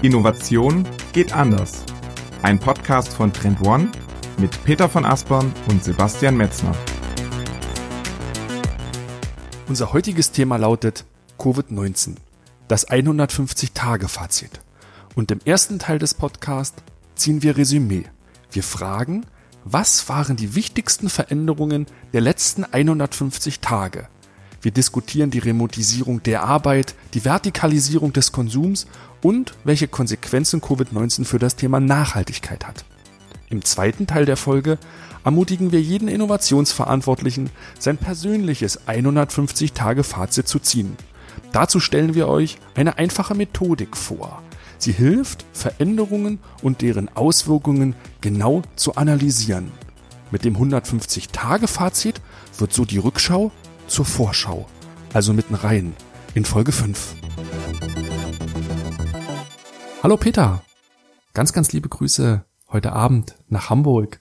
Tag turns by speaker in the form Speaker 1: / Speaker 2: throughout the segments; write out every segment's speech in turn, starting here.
Speaker 1: Innovation geht anders. Ein Podcast von Trend One mit Peter von Aspern und Sebastian Metzner.
Speaker 2: Unser heutiges Thema lautet Covid-19, das 150-Tage-Fazit. Und im ersten Teil des Podcasts ziehen wir Resümee. Wir fragen, was waren die wichtigsten Veränderungen der letzten 150 Tage? Wir diskutieren die Remotisierung der Arbeit, die Vertikalisierung des Konsums und welche Konsequenzen Covid-19 für das Thema Nachhaltigkeit hat. Im zweiten Teil der Folge ermutigen wir jeden Innovationsverantwortlichen, sein persönliches 150-Tage-Fazit zu ziehen. Dazu stellen wir euch eine einfache Methodik vor. Sie hilft, Veränderungen und deren Auswirkungen genau zu analysieren. Mit dem 150-Tage-Fazit wird so die Rückschau zur Vorschau, also mitten rein, in Folge 5. Hallo Peter, ganz, ganz liebe Grüße heute Abend nach Hamburg,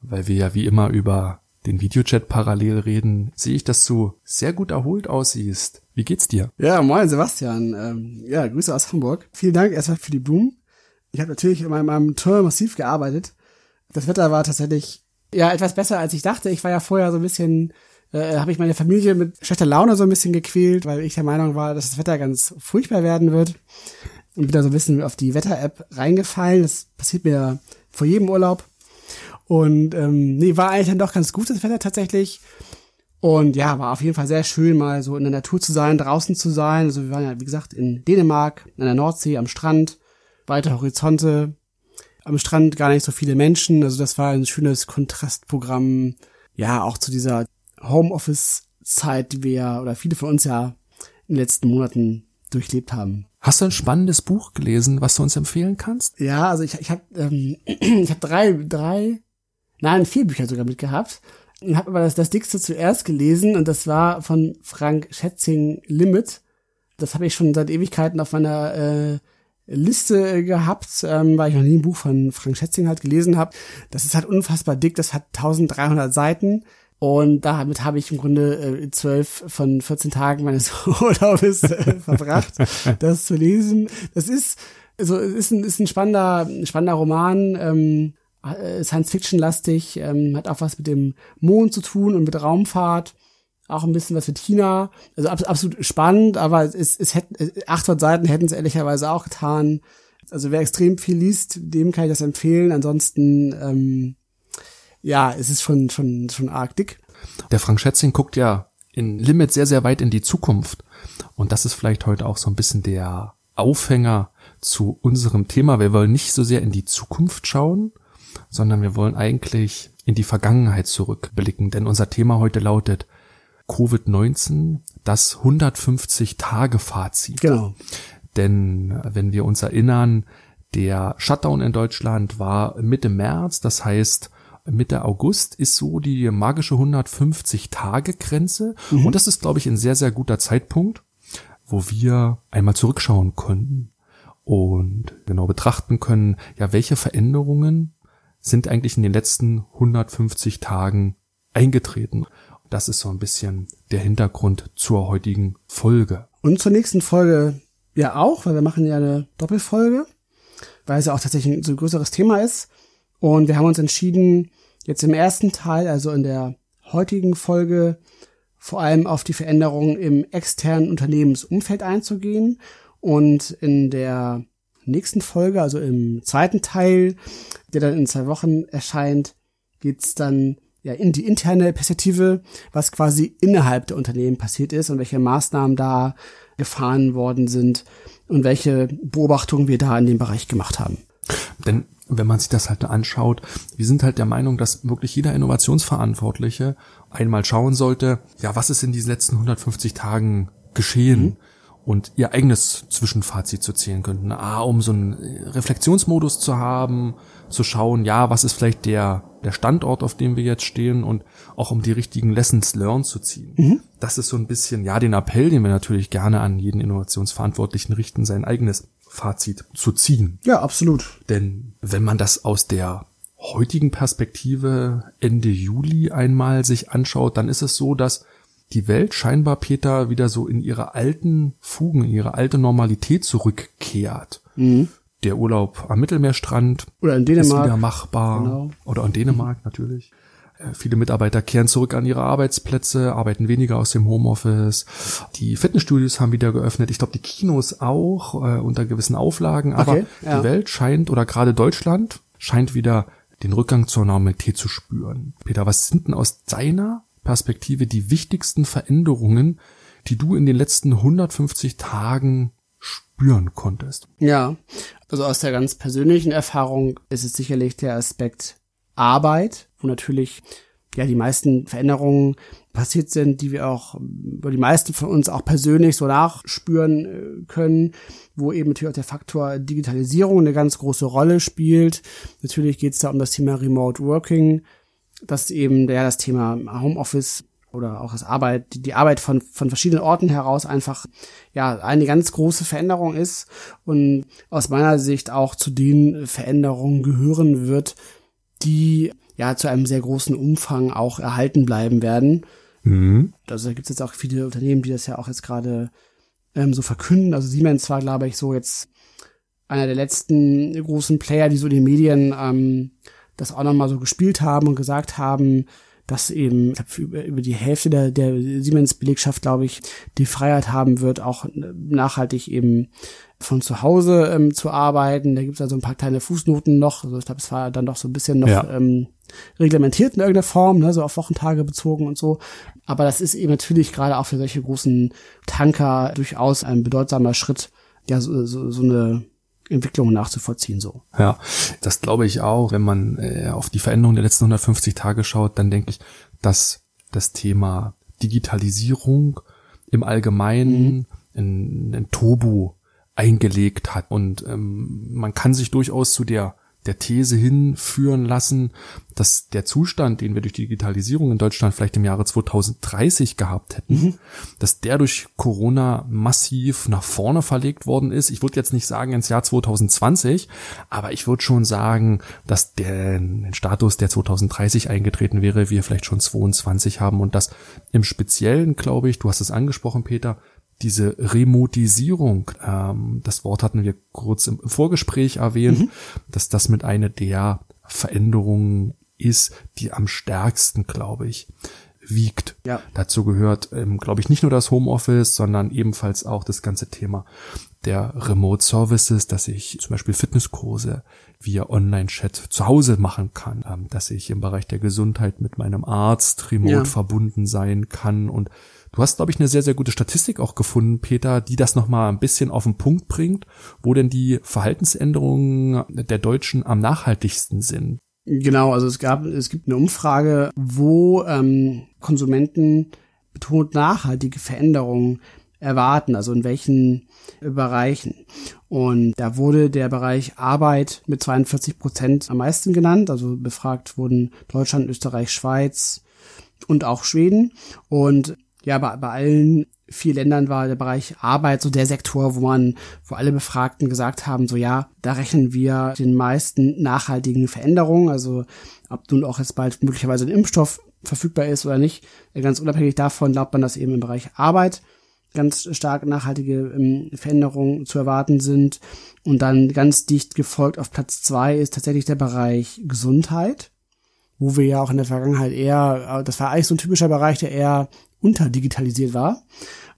Speaker 2: weil wir ja wie immer über den Videochat parallel reden, sehe ich, dass du sehr gut erholt aussiehst. Wie geht's dir?
Speaker 3: Ja, moin Sebastian. Ähm, ja, Grüße aus Hamburg. Vielen Dank erstmal für die Blumen. Ich habe natürlich in meinem, meinem Tour massiv gearbeitet. Das Wetter war tatsächlich ja etwas besser als ich dachte. Ich war ja vorher so ein bisschen äh, habe ich meine Familie mit schlechter Laune so ein bisschen gequält, weil ich der Meinung war, dass das Wetter ganz furchtbar werden wird. Und bin da so ein bisschen auf die Wetter-App reingefallen. Das passiert mir vor jedem Urlaub. Und ähm, nee, war eigentlich dann doch ganz gut das Wetter tatsächlich. Und ja, war auf jeden Fall sehr schön, mal so in der Natur zu sein, draußen zu sein. Also wir waren ja, wie gesagt, in Dänemark, an der Nordsee, am Strand, weite Horizonte, am Strand gar nicht so viele Menschen. Also das war ein schönes Kontrastprogramm, ja, auch zu dieser Homeoffice-Zeit, die wir oder viele von uns ja in den letzten Monaten durchlebt haben.
Speaker 2: Hast du ein spannendes Buch gelesen, was du uns empfehlen kannst?
Speaker 3: Ja, also ich, ich habe ähm, ich hab drei, drei, nein, vier Bücher sogar mitgehabt. Ich habe aber das, das dickste zuerst gelesen und das war von Frank Schätzing Limit. Das habe ich schon seit Ewigkeiten auf meiner äh, Liste gehabt, ähm, weil ich noch nie ein Buch von Frank Schätzing halt gelesen habe. Das ist halt unfassbar dick, das hat 1300 Seiten. Und damit habe ich im Grunde äh, zwölf von 14 Tagen meines Urlaubes äh, verbracht, das zu lesen. Das ist, also ist ein, ist ein spannender, spannender Roman, ähm, äh, Science-Fiction-lastig, ähm, hat auch was mit dem Mond zu tun und mit Raumfahrt, auch ein bisschen was mit China. Also ab, absolut spannend, aber es, es hätten 800 Seiten hätten es ehrlicherweise auch getan. Also wer extrem viel liest, dem kann ich das empfehlen. Ansonsten ähm, ja, es ist schon, schon, schon arg dick.
Speaker 2: Der Frank Schätzing guckt ja in Limit sehr, sehr weit in die Zukunft. Und das ist vielleicht heute auch so ein bisschen der Aufhänger zu unserem Thema. Wir wollen nicht so sehr in die Zukunft schauen, sondern wir wollen eigentlich in die Vergangenheit zurückblicken. Denn unser Thema heute lautet Covid-19, das 150-Tage-Fazit.
Speaker 3: Genau.
Speaker 2: Denn wenn wir uns erinnern, der Shutdown in Deutschland war Mitte März, das heißt, Mitte August ist so die magische 150-Tage-Grenze. Mhm. Und das ist, glaube ich, ein sehr, sehr guter Zeitpunkt, wo wir einmal zurückschauen können und genau betrachten können, ja, welche Veränderungen sind eigentlich in den letzten 150 Tagen eingetreten. Das ist so ein bisschen der Hintergrund zur heutigen Folge.
Speaker 3: Und zur nächsten Folge ja auch, weil wir machen ja eine Doppelfolge, weil es ja auch tatsächlich ein so größeres Thema ist. Und wir haben uns entschieden, jetzt im ersten Teil, also in der heutigen Folge, vor allem auf die Veränderungen im externen Unternehmensumfeld einzugehen und in der nächsten Folge, also im zweiten Teil, der dann in zwei Wochen erscheint, geht's dann ja in die interne Perspektive, was quasi innerhalb der Unternehmen passiert ist und welche Maßnahmen da gefahren worden sind und welche Beobachtungen wir da in dem Bereich gemacht haben.
Speaker 2: Denn wenn man sich das halt anschaut, wir sind halt der Meinung, dass wirklich jeder Innovationsverantwortliche einmal schauen sollte, ja, was ist in diesen letzten 150 Tagen geschehen? Mhm. Und ihr eigenes Zwischenfazit zu zählen könnten. Ah, um so einen Reflexionsmodus zu haben, zu schauen, ja, was ist vielleicht der, der Standort, auf dem wir jetzt stehen und auch um die richtigen Lessons learned zu ziehen. Mhm. Das ist so ein bisschen, ja, den Appell, den wir natürlich gerne an jeden Innovationsverantwortlichen richten, sein eigenes Fazit zu ziehen.
Speaker 3: Ja, absolut.
Speaker 2: Denn wenn man das aus der heutigen Perspektive Ende Juli einmal sich anschaut, dann ist es so, dass die Welt scheinbar Peter wieder so in ihre alten Fugen, ihre alte Normalität zurückkehrt. Mhm. der Urlaub am Mittelmeerstrand
Speaker 3: Oder in
Speaker 2: ist
Speaker 3: Dänemark.
Speaker 2: wieder machbar.
Speaker 3: Genau.
Speaker 2: Oder in Dänemark natürlich. Äh, Viele Mitarbeiter kehren zurück an ihre Arbeitsplätze, arbeiten weniger aus dem Homeoffice. Die Fitnessstudios haben wieder geöffnet. Ich glaube, die Kinos auch äh, unter gewissen Auflagen. Aber
Speaker 3: Okay, ja.
Speaker 2: die Welt scheint, oder gerade Deutschland, scheint wieder den Rückgang zur Normalität zu spüren. Peter, was sind denn aus deiner Perspektive die wichtigsten Veränderungen, die du in den letzten 150 Tagen spüren konntest?
Speaker 3: Ja, also aus der ganz persönlichen Erfahrung ist es sicherlich der Aspekt Arbeit, wo natürlich ja die meisten Veränderungen passiert sind, die wir auch, wo die meisten von uns auch persönlich so nachspüren äh, können, wo eben natürlich auch der Faktor Digitalisierung eine ganz große Rolle spielt. Natürlich geht es da um das Thema Remote Working, dass eben ja das Thema Homeoffice oder auch das Arbeit, die, die Arbeit von, von verschiedenen Orten heraus einfach ja eine ganz große Veränderung ist und aus meiner Sicht auch zu den Veränderungen gehören wird, die ja zu einem sehr großen Umfang auch erhalten bleiben werden.
Speaker 2: Mhm.
Speaker 3: Also da gibt es jetzt auch viele Unternehmen, die das ja auch jetzt gerade ähm, so verkünden. Also Siemens war, glaube ich, so jetzt einer der letzten großen Player, die so in den Medien ähm, das auch nochmal so gespielt haben und gesagt haben, dass eben glaub, über, über die Hälfte der, der Siemens-Belegschaft, glaube ich, die Freiheit haben wird, auch nachhaltig eben von zu Hause ähm, zu arbeiten. Da gibt es also ein paar kleine Fußnoten noch. Also ich glaube, es war dann doch so ein bisschen noch
Speaker 2: Ja.
Speaker 3: ähm, reglementiert in irgendeiner Form, ne, so auf Wochentage bezogen und so. Aber das ist eben natürlich gerade auch für solche großen Tanker durchaus ein bedeutsamer Schritt, ja, so, so, so eine Entwicklung nachzuvollziehen, so.
Speaker 2: Ja, das glaube ich auch. Wenn man äh, auf die Veränderung der letzten 150 Tage schaut, dann denke ich, dass das Thema Digitalisierung im Allgemeinen ein, ein Turbo eingelegt hat. Und ähm, man kann sich durchaus zu der der These hinführen lassen, dass der Zustand, den wir durch die Digitalisierung in Deutschland vielleicht im Jahre 2030 gehabt hätten, dass der durch Corona massiv nach vorne verlegt worden ist. Ich würde jetzt nicht sagen ins Jahr 2020, aber ich würde schon sagen, dass der den Status, der 2030 eingetreten wäre, wir vielleicht schon 22 haben und das im Speziellen, glaube ich, du hast es angesprochen, Peter, diese Remotisierung, ähm, das Wort hatten wir kurz im Vorgespräch erwähnt, dass das mit einer der Veränderungen ist, die am stärksten, glaube ich, wiegt.
Speaker 3: Ja.
Speaker 2: Dazu gehört, ähm, glaube ich, nicht nur das Homeoffice, sondern ebenfalls auch das ganze Thema der Remote Services, dass ich zum Beispiel Fitnesskurse via Online-Chat zu Hause machen kann, ähm, dass ich im Bereich der Gesundheit mit meinem Arzt remote
Speaker 3: Ja.
Speaker 2: verbunden sein kann und Du hast, glaube ich, eine sehr, sehr gute Statistik auch gefunden, Peter, die das nochmal ein bisschen auf den Punkt bringt, wo denn die Verhaltensänderungen der Deutschen am nachhaltigsten sind.
Speaker 3: Genau, also es gab, es gibt eine Umfrage, wo ähm, Konsumenten betont nachhaltige Veränderungen erwarten, also in welchen Bereichen. Und da wurde der Bereich Arbeit mit 42 Prozent am meisten genannt. Also befragt wurden Deutschland, Österreich, Schweiz und auch Schweden. Und ja, bei, bei allen vier Ländern war der Bereich Arbeit so der Sektor, wo man, wo alle Befragten gesagt haben, so ja, da rechnen wir den meisten nachhaltigen Veränderungen. Also ob nun auch jetzt bald möglicherweise ein Impfstoff verfügbar ist oder nicht, ganz unabhängig davon glaubt man, dass eben im Bereich Arbeit ganz stark nachhaltige ähm, Veränderungen zu erwarten sind. Und dann ganz dicht gefolgt auf Platz zwei ist tatsächlich der Bereich Gesundheit, wo wir ja auch in der Vergangenheit eher, das war eigentlich so ein typischer Bereich, der eher unterdigitalisiert war.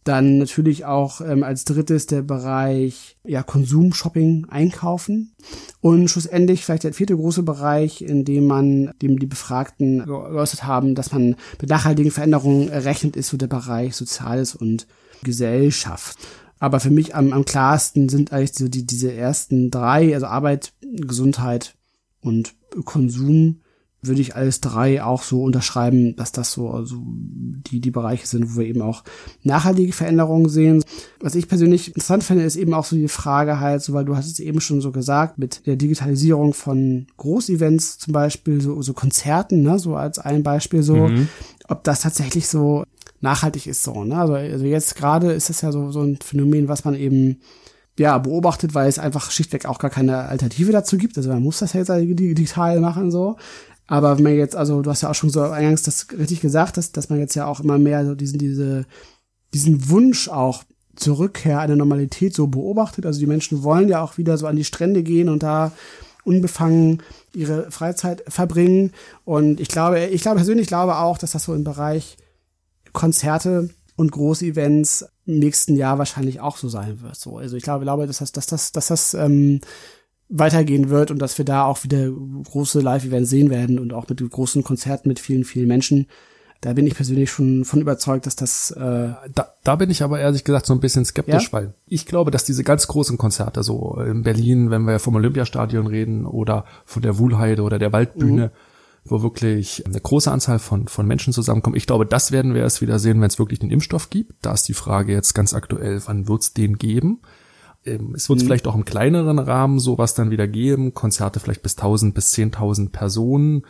Speaker 3: Dann natürlich auch ähm, als drittes der Bereich ja, Konsum, Shopping, Einkaufen. Und schlussendlich vielleicht der vierte große Bereich, in dem man, dem die Befragten geäußert haben, dass man mit nachhaltigen Veränderungen rechnet, ist so der Bereich Soziales und Gesellschaft. Aber für mich am, am klarsten sind eigentlich so die, diese ersten drei, also Arbeit, Gesundheit und Konsum, würde ich alles drei auch so unterschreiben, dass das so also die, die Bereiche sind, wo wir eben auch nachhaltige Veränderungen sehen. Was ich persönlich interessant finde, ist eben auch so die Frage halt, so, weil du hast es eben schon so gesagt, mit der Digitalisierung von Großevents zum Beispiel, so, so Konzerten, ne, so als ein Beispiel so, ob das tatsächlich so nachhaltig ist so, ne? Also, also jetzt gerade ist es ja so, so ein Phänomen, was man eben ja, beobachtet, weil es einfach schlichtweg auch gar keine Alternative dazu gibt. Also man muss das ja jetzt digital machen so. Aber wenn man jetzt, also du hast ja auch schon so eingangs das richtig gesagt, dass, dass man jetzt ja auch immer mehr so diesen, diese, diesen Wunsch auch zur Rückkehr einer Normalität so beobachtet. Also die Menschen wollen ja auch wieder so an die Strände gehen und da unbefangen ihre Freizeit verbringen. Und ich glaube, ich glaube persönlich glaube auch, dass das so im Bereich Konzerte und große Events im nächsten Jahr wahrscheinlich auch so sein wird. So, also ich glaube, glaube, dass das, dass das, dass das ähm, weitergehen wird und dass wir da auch wieder große Live-Events sehen werden und auch mit großen Konzerten mit vielen, vielen Menschen. Da bin ich persönlich schon von überzeugt, dass das. Äh
Speaker 2: da, da bin ich aber ehrlich gesagt so ein bisschen skeptisch, ja? weil ich glaube, dass diese ganz großen Konzerte, so in Berlin, wenn wir vom Olympiastadion reden oder von der Wuhlheide oder der Waldbühne, mhm. wo wirklich eine große Anzahl von, von Menschen zusammenkommen. Ich glaube, das werden wir erst wieder sehen, wenn es wirklich einen Impfstoff gibt. Da ist die Frage jetzt ganz aktuell, wann wird es den geben? Ähm, es wird mhm. vielleicht auch im kleineren Rahmen sowas dann wieder geben, Konzerte vielleicht bis 1000 bis 10.000 Personen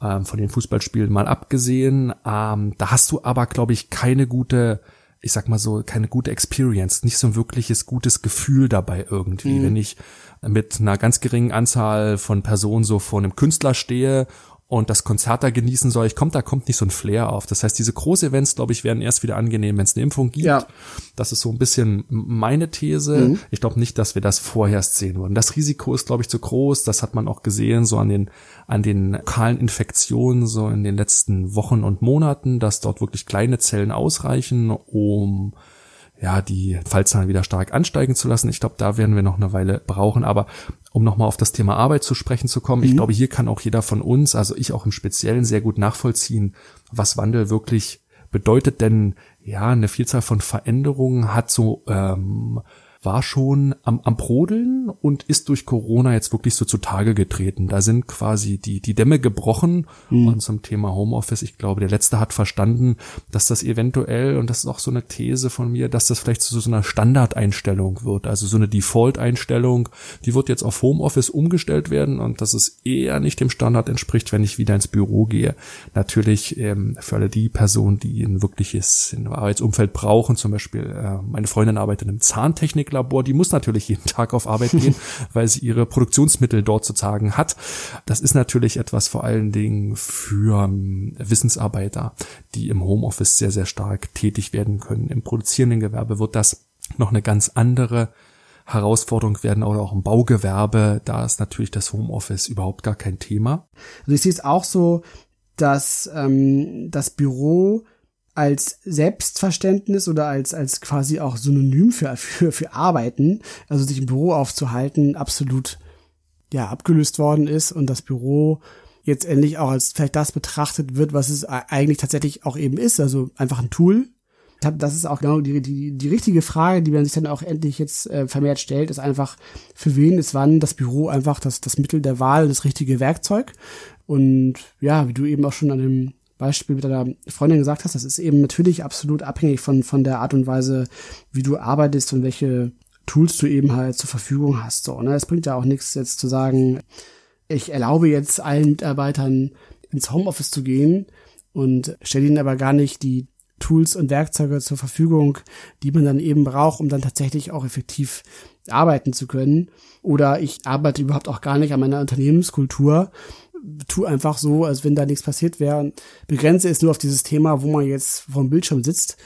Speaker 2: ähm, von den Fußballspielen mal abgesehen. Ähm, da hast du aber, glaube ich, keine gute, ich sag mal so, keine gute Experience, nicht so ein wirkliches gutes Gefühl dabei irgendwie. Mhm. Wenn ich mit einer ganz geringen Anzahl von Personen so vor einem Künstler stehe und das Konzert da genießen soll, ich kommt, da kommt nicht so ein Flair auf. Das heißt, diese große Events, glaube ich, werden erst wieder angenehm, wenn es eine Impfung gibt. Ja. Das ist so ein bisschen meine These. Mhm. Ich glaube nicht, dass wir das vorher sehen würden. Das Risiko ist, glaube ich, zu groß. Das hat man auch gesehen, so an den, an den lokalen Infektionen, so in den letzten Wochen und Monaten, dass dort wirklich kleine Zellen ausreichen, um ja, die Fallzahlen wieder stark ansteigen zu lassen. Ich glaube, da werden wir noch eine Weile brauchen. Aber um nochmal auf das Thema Arbeit zu sprechen zu kommen, mhm. ich glaube, hier kann auch jeder von uns, also ich auch im Speziellen, sehr gut nachvollziehen, was Wandel wirklich bedeutet. Denn ja, eine Vielzahl von Veränderungen hat so ähm, war schon am, am Brodeln und ist durch Corona jetzt wirklich so zutage getreten. Da sind quasi die, die Dämme gebrochen mhm. und zum Thema Homeoffice. Ich glaube, der Letzte hat verstanden, dass das eventuell, und das ist auch so eine These von mir, dass das vielleicht zu so einer Standardeinstellung wird. Also so eine Default-Einstellung, die wird jetzt auf Homeoffice umgestellt werden und dass es eher nicht dem Standard entspricht, wenn ich wieder ins Büro gehe. Natürlich ähm, für alle die Personen, die ein wirkliches Arbeitsumfeld brauchen, zum Beispiel äh, meine Freundin arbeitet im Zahntechnik Chemiklabor, die muss natürlich jeden Tag auf Arbeit gehen, weil sie ihre Produktionsmittel dort sozusagen hat. Das ist natürlich etwas vor allen Dingen für ähm, Wissensarbeiter, die im Homeoffice sehr, sehr stark tätig werden können. Im produzierenden Gewerbe wird das noch eine ganz andere Herausforderung werden oder auch im Baugewerbe, da ist natürlich das Homeoffice überhaupt gar kein Thema.
Speaker 3: Also ich sehe es auch so, dass ähm, das Büro als Selbstverständnis oder als, als quasi auch Synonym für, für, für Arbeiten, also sich im Büro aufzuhalten, absolut, ja, abgelöst worden ist und das Büro jetzt endlich auch als vielleicht das betrachtet wird, was es eigentlich tatsächlich auch eben ist, also einfach ein Tool. Das ist auch genau die, die, die richtige Frage, die man sich dann auch endlich jetzt äh, vermehrt stellt, ist einfach, für wen ist wann das Büro einfach das, das Mittel der Wahl, das richtige Werkzeug. Und ja, wie du eben auch schon an dem Beispiel mit deiner Freundin gesagt hast, das ist eben natürlich absolut abhängig von, von der Art und Weise, wie du arbeitest und welche Tools du eben halt zur Verfügung hast. So, ne? Es bringt ja auch nichts jetzt zu sagen, ich erlaube jetzt allen Mitarbeitern ins Homeoffice zu gehen und stelle ihnen aber gar nicht die Tools und Werkzeuge zur Verfügung, die man dann eben braucht, um dann tatsächlich auch effektiv arbeiten zu können. Oder ich arbeite überhaupt auch gar nicht an meiner Unternehmenskultur, tu einfach so, als wenn da nichts passiert wäre. Begrenze es nur auf dieses Thema, wo man jetzt vor dem Bildschirm sitzt.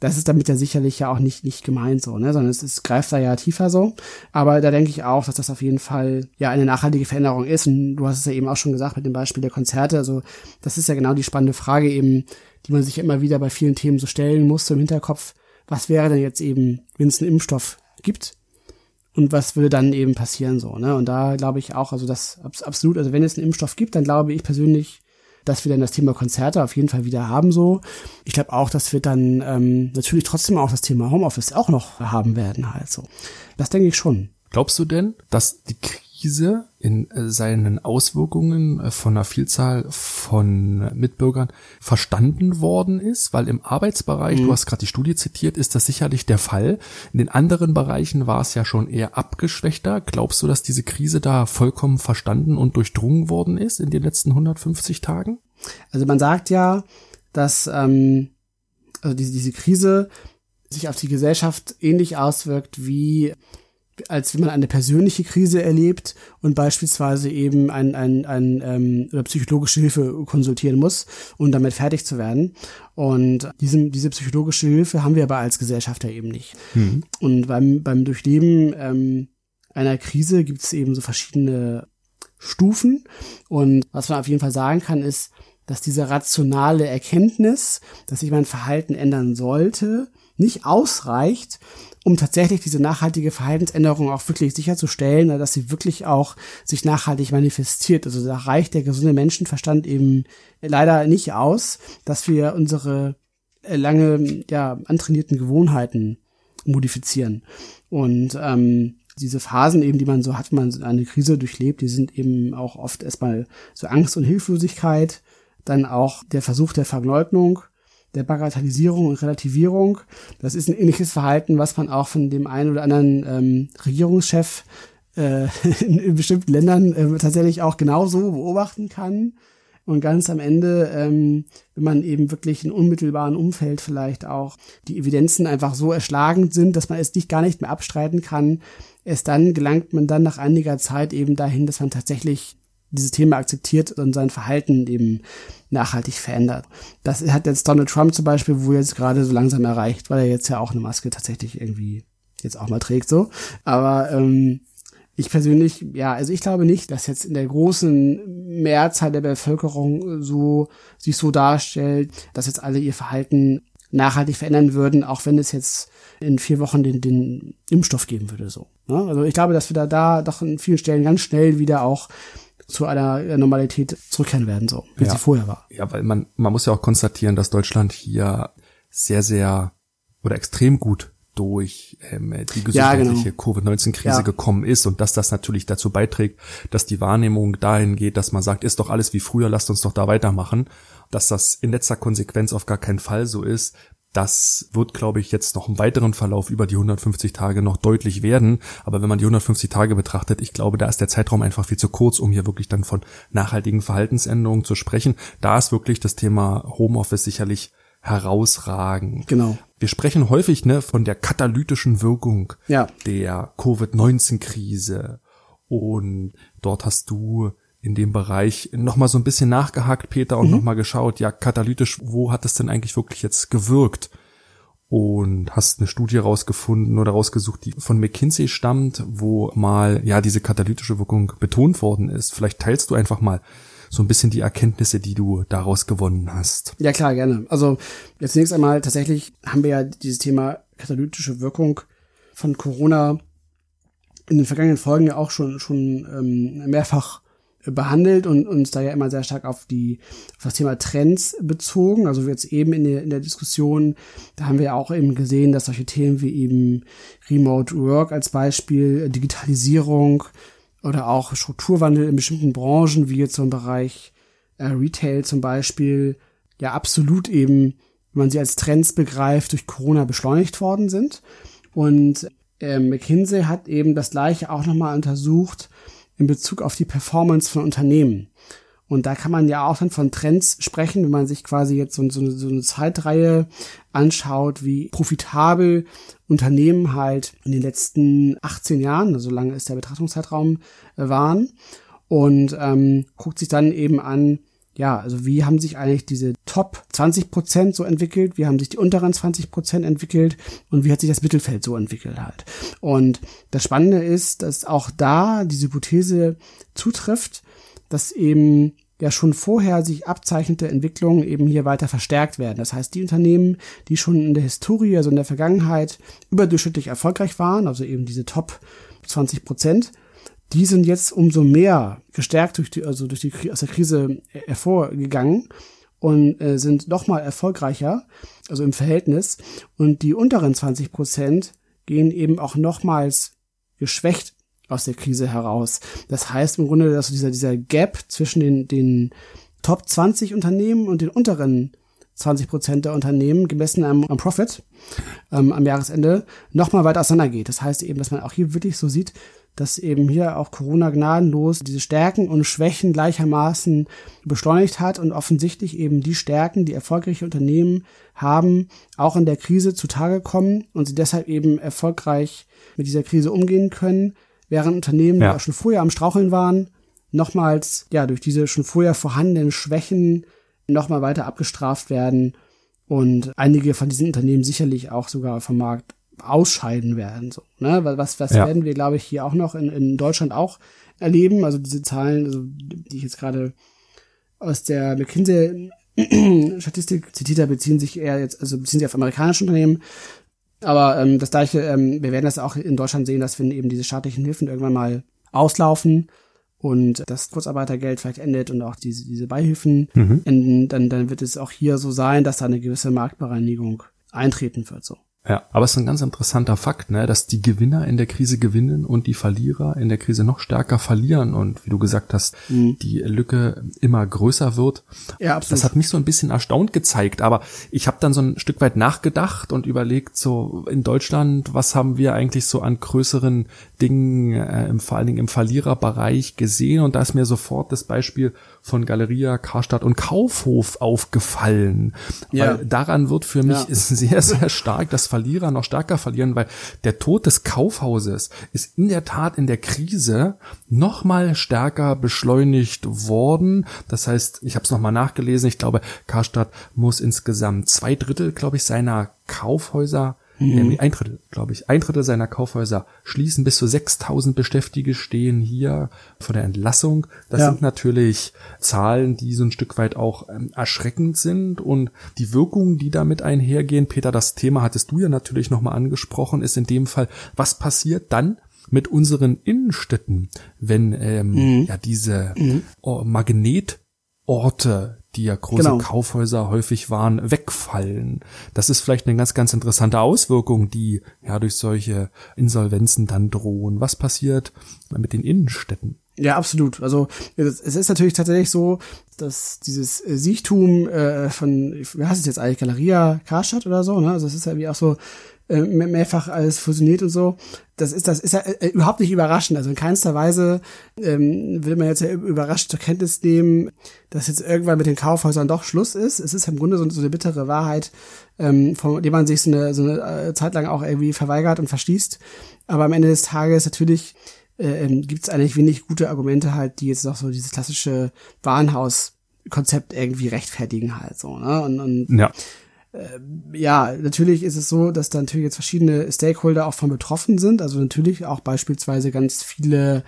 Speaker 3: Das ist damit ja sicherlich ja auch nicht, nicht gemeint so, ne, sondern es, es greift da ja tiefer so. Aber da denke ich auch, dass das auf jeden Fall ja eine nachhaltige Veränderung ist. Und du hast es ja eben auch schon gesagt mit dem Beispiel der Konzerte. Also, das ist ja genau die spannende Frage eben, die man sich immer wieder bei vielen Themen so stellen muss, so im Hinterkopf. Was wäre denn jetzt eben, wenn es einen Impfstoff gibt? Und was würde dann eben passieren so, ne? Und da glaube ich auch, also das absolut, also wenn es einen Impfstoff gibt, dann glaube ich persönlich, dass wir dann das Thema Konzerte auf jeden Fall wieder haben so. Ich glaube auch, dass wir dann ähm, natürlich trotzdem auch das Thema Homeoffice auch noch haben werden halt so. Das denke ich schon.
Speaker 2: Glaubst du denn, dass die Krise in äh, seinen Auswirkungen äh, von einer Vielzahl von Mitbürgern verstanden worden ist, weil im Arbeitsbereich, mhm. du hast gerade die Studie zitiert, ist das sicherlich der Fall. In den anderen Bereichen war es ja schon eher abgeschwächter. Glaubst du, dass diese Krise da vollkommen verstanden und durchdrungen worden ist in den letzten 150 Tagen?
Speaker 3: Also man sagt ja, dass ähm, also diese, diese Krise sich auf die Gesellschaft ähnlich auswirkt wie als wenn man eine persönliche Krise erlebt und beispielsweise eben ein, ein, ein ähm, oder psychologische Hilfe konsultieren muss, um damit fertig zu werden. Und diesem, diese psychologische Hilfe haben wir aber als Gesellschaft ja eben nicht. Mhm. Und beim, beim Durchleben ähm, einer Krise gibt es eben so verschiedene Stufen. Und was man auf jeden Fall sagen kann, ist, dass diese rationale Erkenntnis, dass sich mein Verhalten ändern sollte, nicht ausreicht, um tatsächlich diese nachhaltige Verhaltensänderung auch wirklich sicherzustellen, dass sie wirklich auch sich nachhaltig manifestiert. Also da reicht der gesunde Menschenverstand eben leider nicht aus, dass wir unsere äh, lange ja antrainierten Gewohnheiten modifizieren. Und ähm, diese Phasen eben, die man so hat, wenn man eine Krise durchlebt, die sind eben auch oft erstmal so Angst und Hilflosigkeit, dann auch der Versuch der Verleugnung, der Bagatellisierung und Relativierung. Das ist ein ähnliches Verhalten, was man auch von dem einen oder anderen ähm, Regierungschef äh, in, in bestimmten Ländern äh, tatsächlich auch genauso beobachten kann. Und ganz am Ende, ähm, wenn man eben wirklich in unmittelbaren Umfeld vielleicht auch die Evidenzen einfach so erschlagend sind, dass man es nicht gar nicht mehr abstreiten kann, erst dann gelangt man dann nach einiger Zeit eben dahin, dass man tatsächlich dieses Thema akzeptiert und sein Verhalten eben nachhaltig verändert. Das hat jetzt Donald Trump zum Beispiel, wo jetzt gerade so langsam erreicht, weil er jetzt ja auch eine Maske tatsächlich irgendwie jetzt auch mal trägt so. Aber ähm, ich persönlich, ja, also ich glaube nicht, dass jetzt in der großen Mehrzahl der Bevölkerung so sich so darstellt, dass jetzt alle ihr Verhalten nachhaltig verändern würden, auch wenn es jetzt in vier Wochen den, den Impfstoff geben würde. So. Ne? Also ich glaube, dass wir da, da doch in vielen Stellen ganz schnell wieder auch zu einer Normalität zurückkehren werden, so wie ja. sie vorher war.
Speaker 2: Ja, weil man, man muss ja auch konstatieren, dass Deutschland hier sehr, sehr oder extrem gut durch ähm, die gesundheitliche ja, genau. Covid-19-Krise ja. gekommen ist und dass das natürlich dazu beiträgt, dass die Wahrnehmung dahin geht, dass man sagt, ist doch alles wie früher, lasst uns doch da weitermachen. Dass das in letzter Konsequenz auf gar keinen Fall so ist, das wird, glaube ich, jetzt noch im weiteren Verlauf über die 150 Tage noch deutlich werden. Aber wenn man die 150 Tage betrachtet, ich glaube, da ist der Zeitraum einfach viel zu kurz, um hier wirklich dann von nachhaltigen Verhaltensänderungen zu sprechen. Da ist wirklich das Thema Homeoffice sicherlich herausragend.
Speaker 3: Genau.
Speaker 2: Wir sprechen häufig ne, von der katalytischen Wirkung
Speaker 3: ja.
Speaker 2: der Covid-19-Krise. Und dort hast du in dem Bereich nochmal so ein bisschen nachgehakt, Peter, und mhm. nochmal geschaut, ja, katalytisch, wo hat es denn eigentlich wirklich jetzt gewirkt? Und hast eine Studie rausgefunden oder rausgesucht, die von McKinsey stammt, wo mal, ja, diese katalytische Wirkung betont worden ist. Vielleicht teilst du einfach mal so ein bisschen die Erkenntnisse, die du daraus gewonnen hast.
Speaker 3: Ja, klar, gerne. Also, jetzt zunächst einmal, tatsächlich haben wir ja dieses Thema katalytische Wirkung von Corona in den vergangenen Folgen ja auch schon, schon ähm, mehrfach behandelt und uns da ja immer sehr stark auf die auf das Thema Trends bezogen. Also jetzt eben in der, in der Diskussion, da haben wir ja auch eben gesehen, dass solche Themen wie eben Remote Work als Beispiel, Digitalisierung oder auch Strukturwandel in bestimmten Branchen, wie jetzt so im Bereich äh, Retail zum Beispiel, ja absolut eben, wenn man sie als Trends begreift, durch Corona beschleunigt worden sind. Und äh, McKinsey hat eben das gleiche auch nochmal untersucht, in Bezug auf die Performance von Unternehmen. Und da kann man ja auch dann von Trends sprechen, wenn man sich quasi jetzt so, so, so eine Zeitreihe anschaut, wie profitabel Unternehmen halt in den letzten 18 Jahren, also lange ist der Betrachtungszeitraum, äh, waren. Und ähm, guckt sich dann eben an, ja, also wie haben sich eigentlich diese Top 20 Prozent so entwickelt, wie haben sich die unteren 20 Prozent entwickelt und wie hat sich das Mittelfeld so entwickelt halt. Und das Spannende ist, dass auch da diese Hypothese zutrifft, dass eben ja schon vorher sich abzeichnete Entwicklungen eben hier weiter verstärkt werden. Das heißt, die Unternehmen, die schon in der Historie, also in der Vergangenheit überdurchschnittlich erfolgreich waren, also eben diese Top 20 Prozent, die sind jetzt umso mehr gestärkt durch die, also durch die, aus der Krise hervorgegangen und äh, sind noch mal erfolgreicher, also im Verhältnis. Und die unteren 20 Prozent gehen eben auch nochmals geschwächt aus der Krise heraus. Das heißt im Grunde, dass dieser, dieser Gap zwischen den, den Top 20 Unternehmen und den unteren 20 Prozent der Unternehmen gemessen am, am Profit ähm, am Jahresende nochmal weiter auseinandergeht. Das heißt eben, dass man auch hier wirklich so sieht, dass eben hier auch Corona gnadenlos diese Stärken und Schwächen gleichermaßen beschleunigt hat und offensichtlich eben die Stärken, die erfolgreiche Unternehmen haben, auch in der Krise zutage kommen und sie deshalb eben erfolgreich mit dieser Krise umgehen können, während Unternehmen, ja. die auch schon vorher am Straucheln waren, nochmals, ja, durch diese schon vorher vorhandenen Schwächen nochmal weiter abgestraft werden und einige von diesen Unternehmen sicherlich auch sogar vom Markt ausscheiden werden. So, ne? Was, was ja. werden wir, glaube ich, hier auch noch in, in Deutschland auch erleben? Also diese Zahlen, also, die ich jetzt gerade aus der McKinsey Statistik zitiert habe, beziehen sich eher jetzt, also beziehen sich auf amerikanische Unternehmen. Aber ähm, das gleiche, ähm, wir werden das auch in Deutschland sehen, dass wenn eben diese staatlichen Hilfen irgendwann mal auslaufen und das Kurzarbeitergeld vielleicht endet und auch diese, diese Beihilfen mhm. enden, dann, dann wird es auch hier so sein, dass da eine gewisse Marktbereinigung eintreten wird. So.
Speaker 2: Ja, aber es ist ein ganz interessanter Fakt, ne, dass die Gewinner in der Krise gewinnen und die Verlierer in der Krise noch stärker verlieren und wie du gesagt hast, mhm. die Lücke immer größer wird. Ja, absolut. Das hat mich so ein bisschen erstaunt gezeigt, aber ich habe dann so ein Stück weit nachgedacht und überlegt, so in Deutschland, was haben wir eigentlich so an größeren Dingen, äh, im, vor allen Dingen im Verliererbereich gesehen und da ist mir sofort das Beispiel von Galeria, Karstadt und Kaufhof aufgefallen. Ja. Weil daran wird für mich ja. sehr, sehr stark das Verlierer noch stärker verlieren, weil der Tod des Kaufhauses ist in der Tat in der Krise noch mal stärker beschleunigt worden. Das heißt, ich habe es nochmal nachgelesen, ich glaube, Karstadt muss insgesamt zwei Drittel, glaube ich, seiner Kaufhäuser Mhm. Ein Drittel, glaube ich. Ein Drittel seiner Kaufhäuser schließen. Bis zu 6000 Beschäftigte stehen hier vor der Entlassung. Das ja. sind natürlich Zahlen, die so ein Stück weit auch ähm, erschreckend sind und die Wirkungen, die damit einhergehen. Peter, das Thema hattest du ja natürlich nochmal angesprochen, ist in dem Fall, was passiert dann, mit unseren Innenstädten, wenn ähm, mhm. ja diese mhm. Magnetorte die ja große genau. Kaufhäuser häufig waren, wegfallen. Das ist vielleicht eine ganz, ganz interessante Auswirkung, die ja durch solche Insolvenzen dann drohen. Was passiert mit den Innenstädten?
Speaker 3: Ja, absolut. Also es ist natürlich tatsächlich so, dass dieses Siechtum äh, von, wie heißt es jetzt eigentlich, Galeria Karstadt oder so, ne? Also es ist ja wie auch so äh, mehrfach alles fusioniert und so. Das ist das ist ja äh, überhaupt nicht überraschend. Also in keinster Weise ähm, will man jetzt ja überrascht zur Kenntnis nehmen, dass jetzt irgendwann mit den Kaufhäusern doch Schluss ist. Es ist im Grunde so, so eine bittere Wahrheit, ähm, von dem man sich so eine, so eine äh, Zeit lang auch irgendwie verweigert und verschließt. Aber am Ende des Tages natürlich äh, ähm, gibt es eigentlich wenig gute Argumente halt, die jetzt noch so dieses klassische Warenhaus-Konzept irgendwie rechtfertigen halt so. Ne? Und, und ja äh, ja, natürlich ist es so, dass da natürlich jetzt verschiedene Stakeholder auch von betroffen sind. Also natürlich auch beispielsweise ganz viele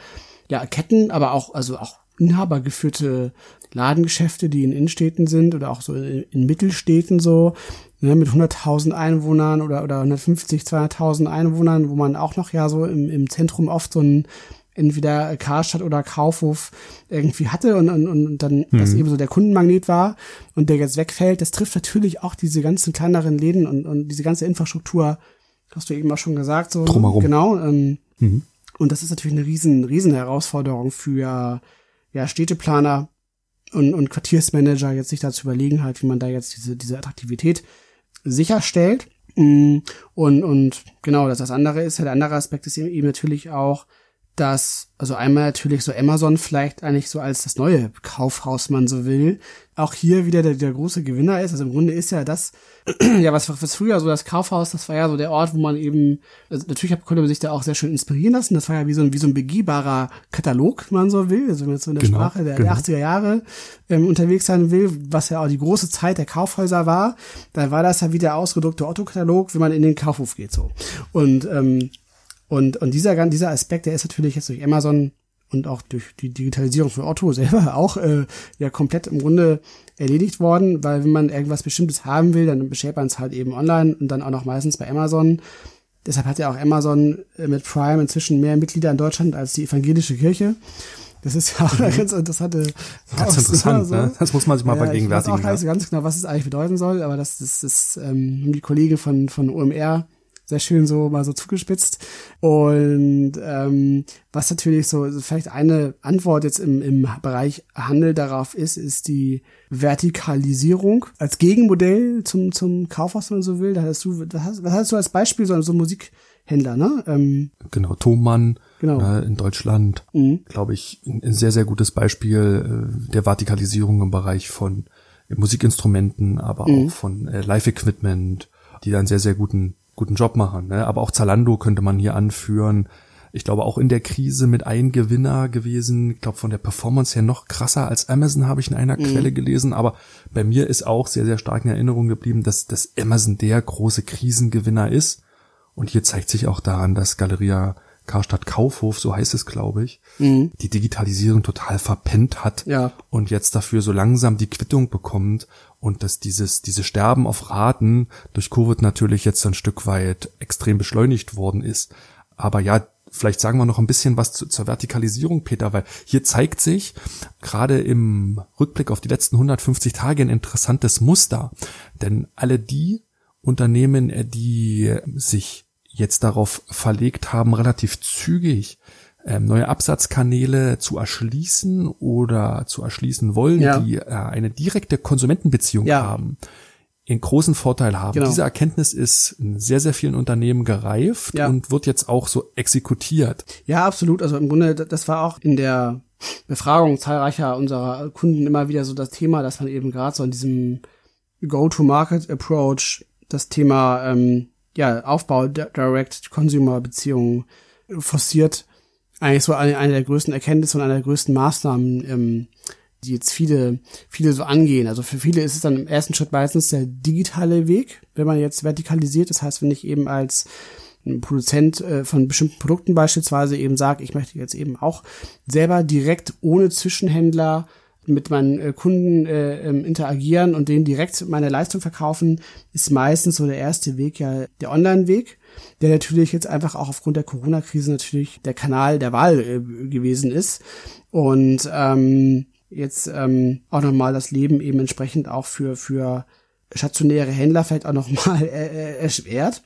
Speaker 3: ja, Ketten, aber auch, also auch inhabergeführte Ladengeschäfte, die in Innenstädten sind oder auch so in, in Mittelstädten so, ne, mit 100.000 Einwohnern oder, oder 150, 200.000 Einwohnern, wo man auch noch ja so im, im Zentrum oft so ein entweder Karstadt oder Kaufhof irgendwie hatte und, und, und dann mhm. das eben so der Kundenmagnet war und der jetzt wegfällt, das trifft natürlich auch diese ganzen kleineren Läden und, und diese ganze Infrastruktur, hast du eben auch schon gesagt, so
Speaker 2: Drumherum.
Speaker 3: genau. Ähm, mhm. Und das ist natürlich eine riesen, riesen Herausforderung für ja, Städteplaner und, und Quartiersmanager, jetzt sich da zu überlegen halt, wie man da jetzt diese, diese Attraktivität sicherstellt. Mm, und, und genau, das, das andere ist, der andere Aspekt ist eben natürlich auch, dass, also einmal natürlich so Amazon vielleicht eigentlich so als das neue Kaufhaus man so will, auch hier wieder der, der große Gewinner ist. Also im Grunde ist ja das, ja, was, was früher so das Kaufhaus, das war ja so der Ort, wo man eben, also natürlich konnte man sich da auch sehr schön inspirieren lassen. Das war ja wie so ein, wie so ein begehbarer Katalog, wenn man so will. Also wenn man so in der genau, Sprache der, genau. der 80er Jahre ähm, unterwegs sein will, was ja auch die große Zeit der Kaufhäuser war, dann war das ja wie der ausgedruckte Otto-Katalog, wenn man in den Kaufhof geht so. Und ähm, und, und dieser, dieser Aspekt, der ist natürlich jetzt durch Amazon und auch durch die Digitalisierung von Otto selber auch äh, ja komplett im Grunde erledigt worden, weil wenn man irgendwas Bestimmtes haben will, dann bestellt man es halt eben online und dann auch noch meistens bei Amazon. Deshalb hat ja auch Amazon äh, mit Prime inzwischen mehr Mitglieder in Deutschland als die evangelische Kirche. Das ist ja auch eine ganz interessante.
Speaker 2: Ganz interessant, so. ne? Das muss man sich mal ja, vergegenwärtigen.
Speaker 3: Ich weiß auch nicht so ganz genau, was es eigentlich bedeuten soll, aber das, das, das ähm, die Kollegen von, von OMR sehr schön so mal so zugespitzt. Und ähm, was natürlich so vielleicht eine Antwort jetzt im, im Bereich Handel darauf ist, ist die Vertikalisierung als Gegenmodell zum, zum Kaufhaus, wenn man so will. Da hast du, was hast, was hast du als Beispiel so, so Musik Händler, ne? Ähm,
Speaker 2: Genau, Thomann
Speaker 3: Genau.
Speaker 2: ne, in Deutschland,
Speaker 3: Mhm.
Speaker 2: glaube ich, ein, ein sehr, sehr gutes Beispiel äh, der Vertikalisierung im Bereich von Musikinstrumenten, aber
Speaker 3: Mhm.
Speaker 2: auch von äh, Live-Equipment, die da einen sehr, sehr guten, guten Job machen. Ne? Aber auch Zalando könnte man hier anführen. Ich glaube, auch in der Krise mit ein Gewinner gewesen. Ich glaube, von der Performance her noch krasser als Amazon habe ich in einer Quelle gelesen. Aber bei mir ist auch sehr, sehr stark in Erinnerung geblieben, dass, dass Amazon der große Krisengewinner ist. Und hier zeigt sich auch daran, dass Galeria Karstadt Kaufhof, so heißt es, glaube ich, die Digitalisierung total verpennt hat
Speaker 3: Ja.
Speaker 2: und jetzt dafür so langsam die Quittung bekommt und dass dieses, diese Sterben auf Raten durch Covid natürlich jetzt ein Stück weit extrem beschleunigt worden ist. Aber ja, vielleicht sagen wir noch ein bisschen was zu, zur Vertikalisierung, Peter, weil hier zeigt sich gerade im Rückblick auf die letzten 150 Tage ein interessantes Muster. Denn alle die Unternehmen, äh, die sich jetzt darauf verlegt haben, relativ zügig ähm, neue Absatzkanäle zu erschließen oder zu erschließen wollen,
Speaker 3: Ja.
Speaker 2: die äh, eine direkte Konsumentenbeziehung
Speaker 3: Ja.
Speaker 2: haben, einen großen Vorteil haben.
Speaker 3: Genau.
Speaker 2: Diese Erkenntnis ist in sehr, sehr vielen Unternehmen gereift
Speaker 3: Ja.
Speaker 2: und wird jetzt auch so exekutiert.
Speaker 3: Ja, absolut. Also im Grunde, das war auch in der Befragung zahlreicher unserer Kunden immer wieder so das Thema, dass man eben gerade so in diesem Go-to-Market-Approach das Thema ähm, ja, Aufbau Direct-Consumer-Beziehungen forciert. Eigentlich so eine, eine der größten Erkenntnisse und eine der größten Maßnahmen, ähm, die jetzt viele, viele so angehen. Also für viele ist es dann im ersten Schritt meistens der digitale Weg, wenn man jetzt vertikalisiert. Das heißt, wenn ich eben als Produzent äh, von bestimmten Produkten beispielsweise eben sage, ich möchte jetzt eben auch selber direkt ohne Zwischenhändler mit meinen äh, Kunden äh, ähm, interagieren und denen direkt meine Leistung verkaufen, ist meistens so der erste Weg ja der Online-Weg, der natürlich jetzt einfach auch aufgrund der Corona-Krise natürlich der Kanal der Wahl äh, gewesen ist und ähm, jetzt ähm, auch nochmal das Leben eben entsprechend auch für für stationäre Händler vielleicht auch nochmal äh, äh, erschwert.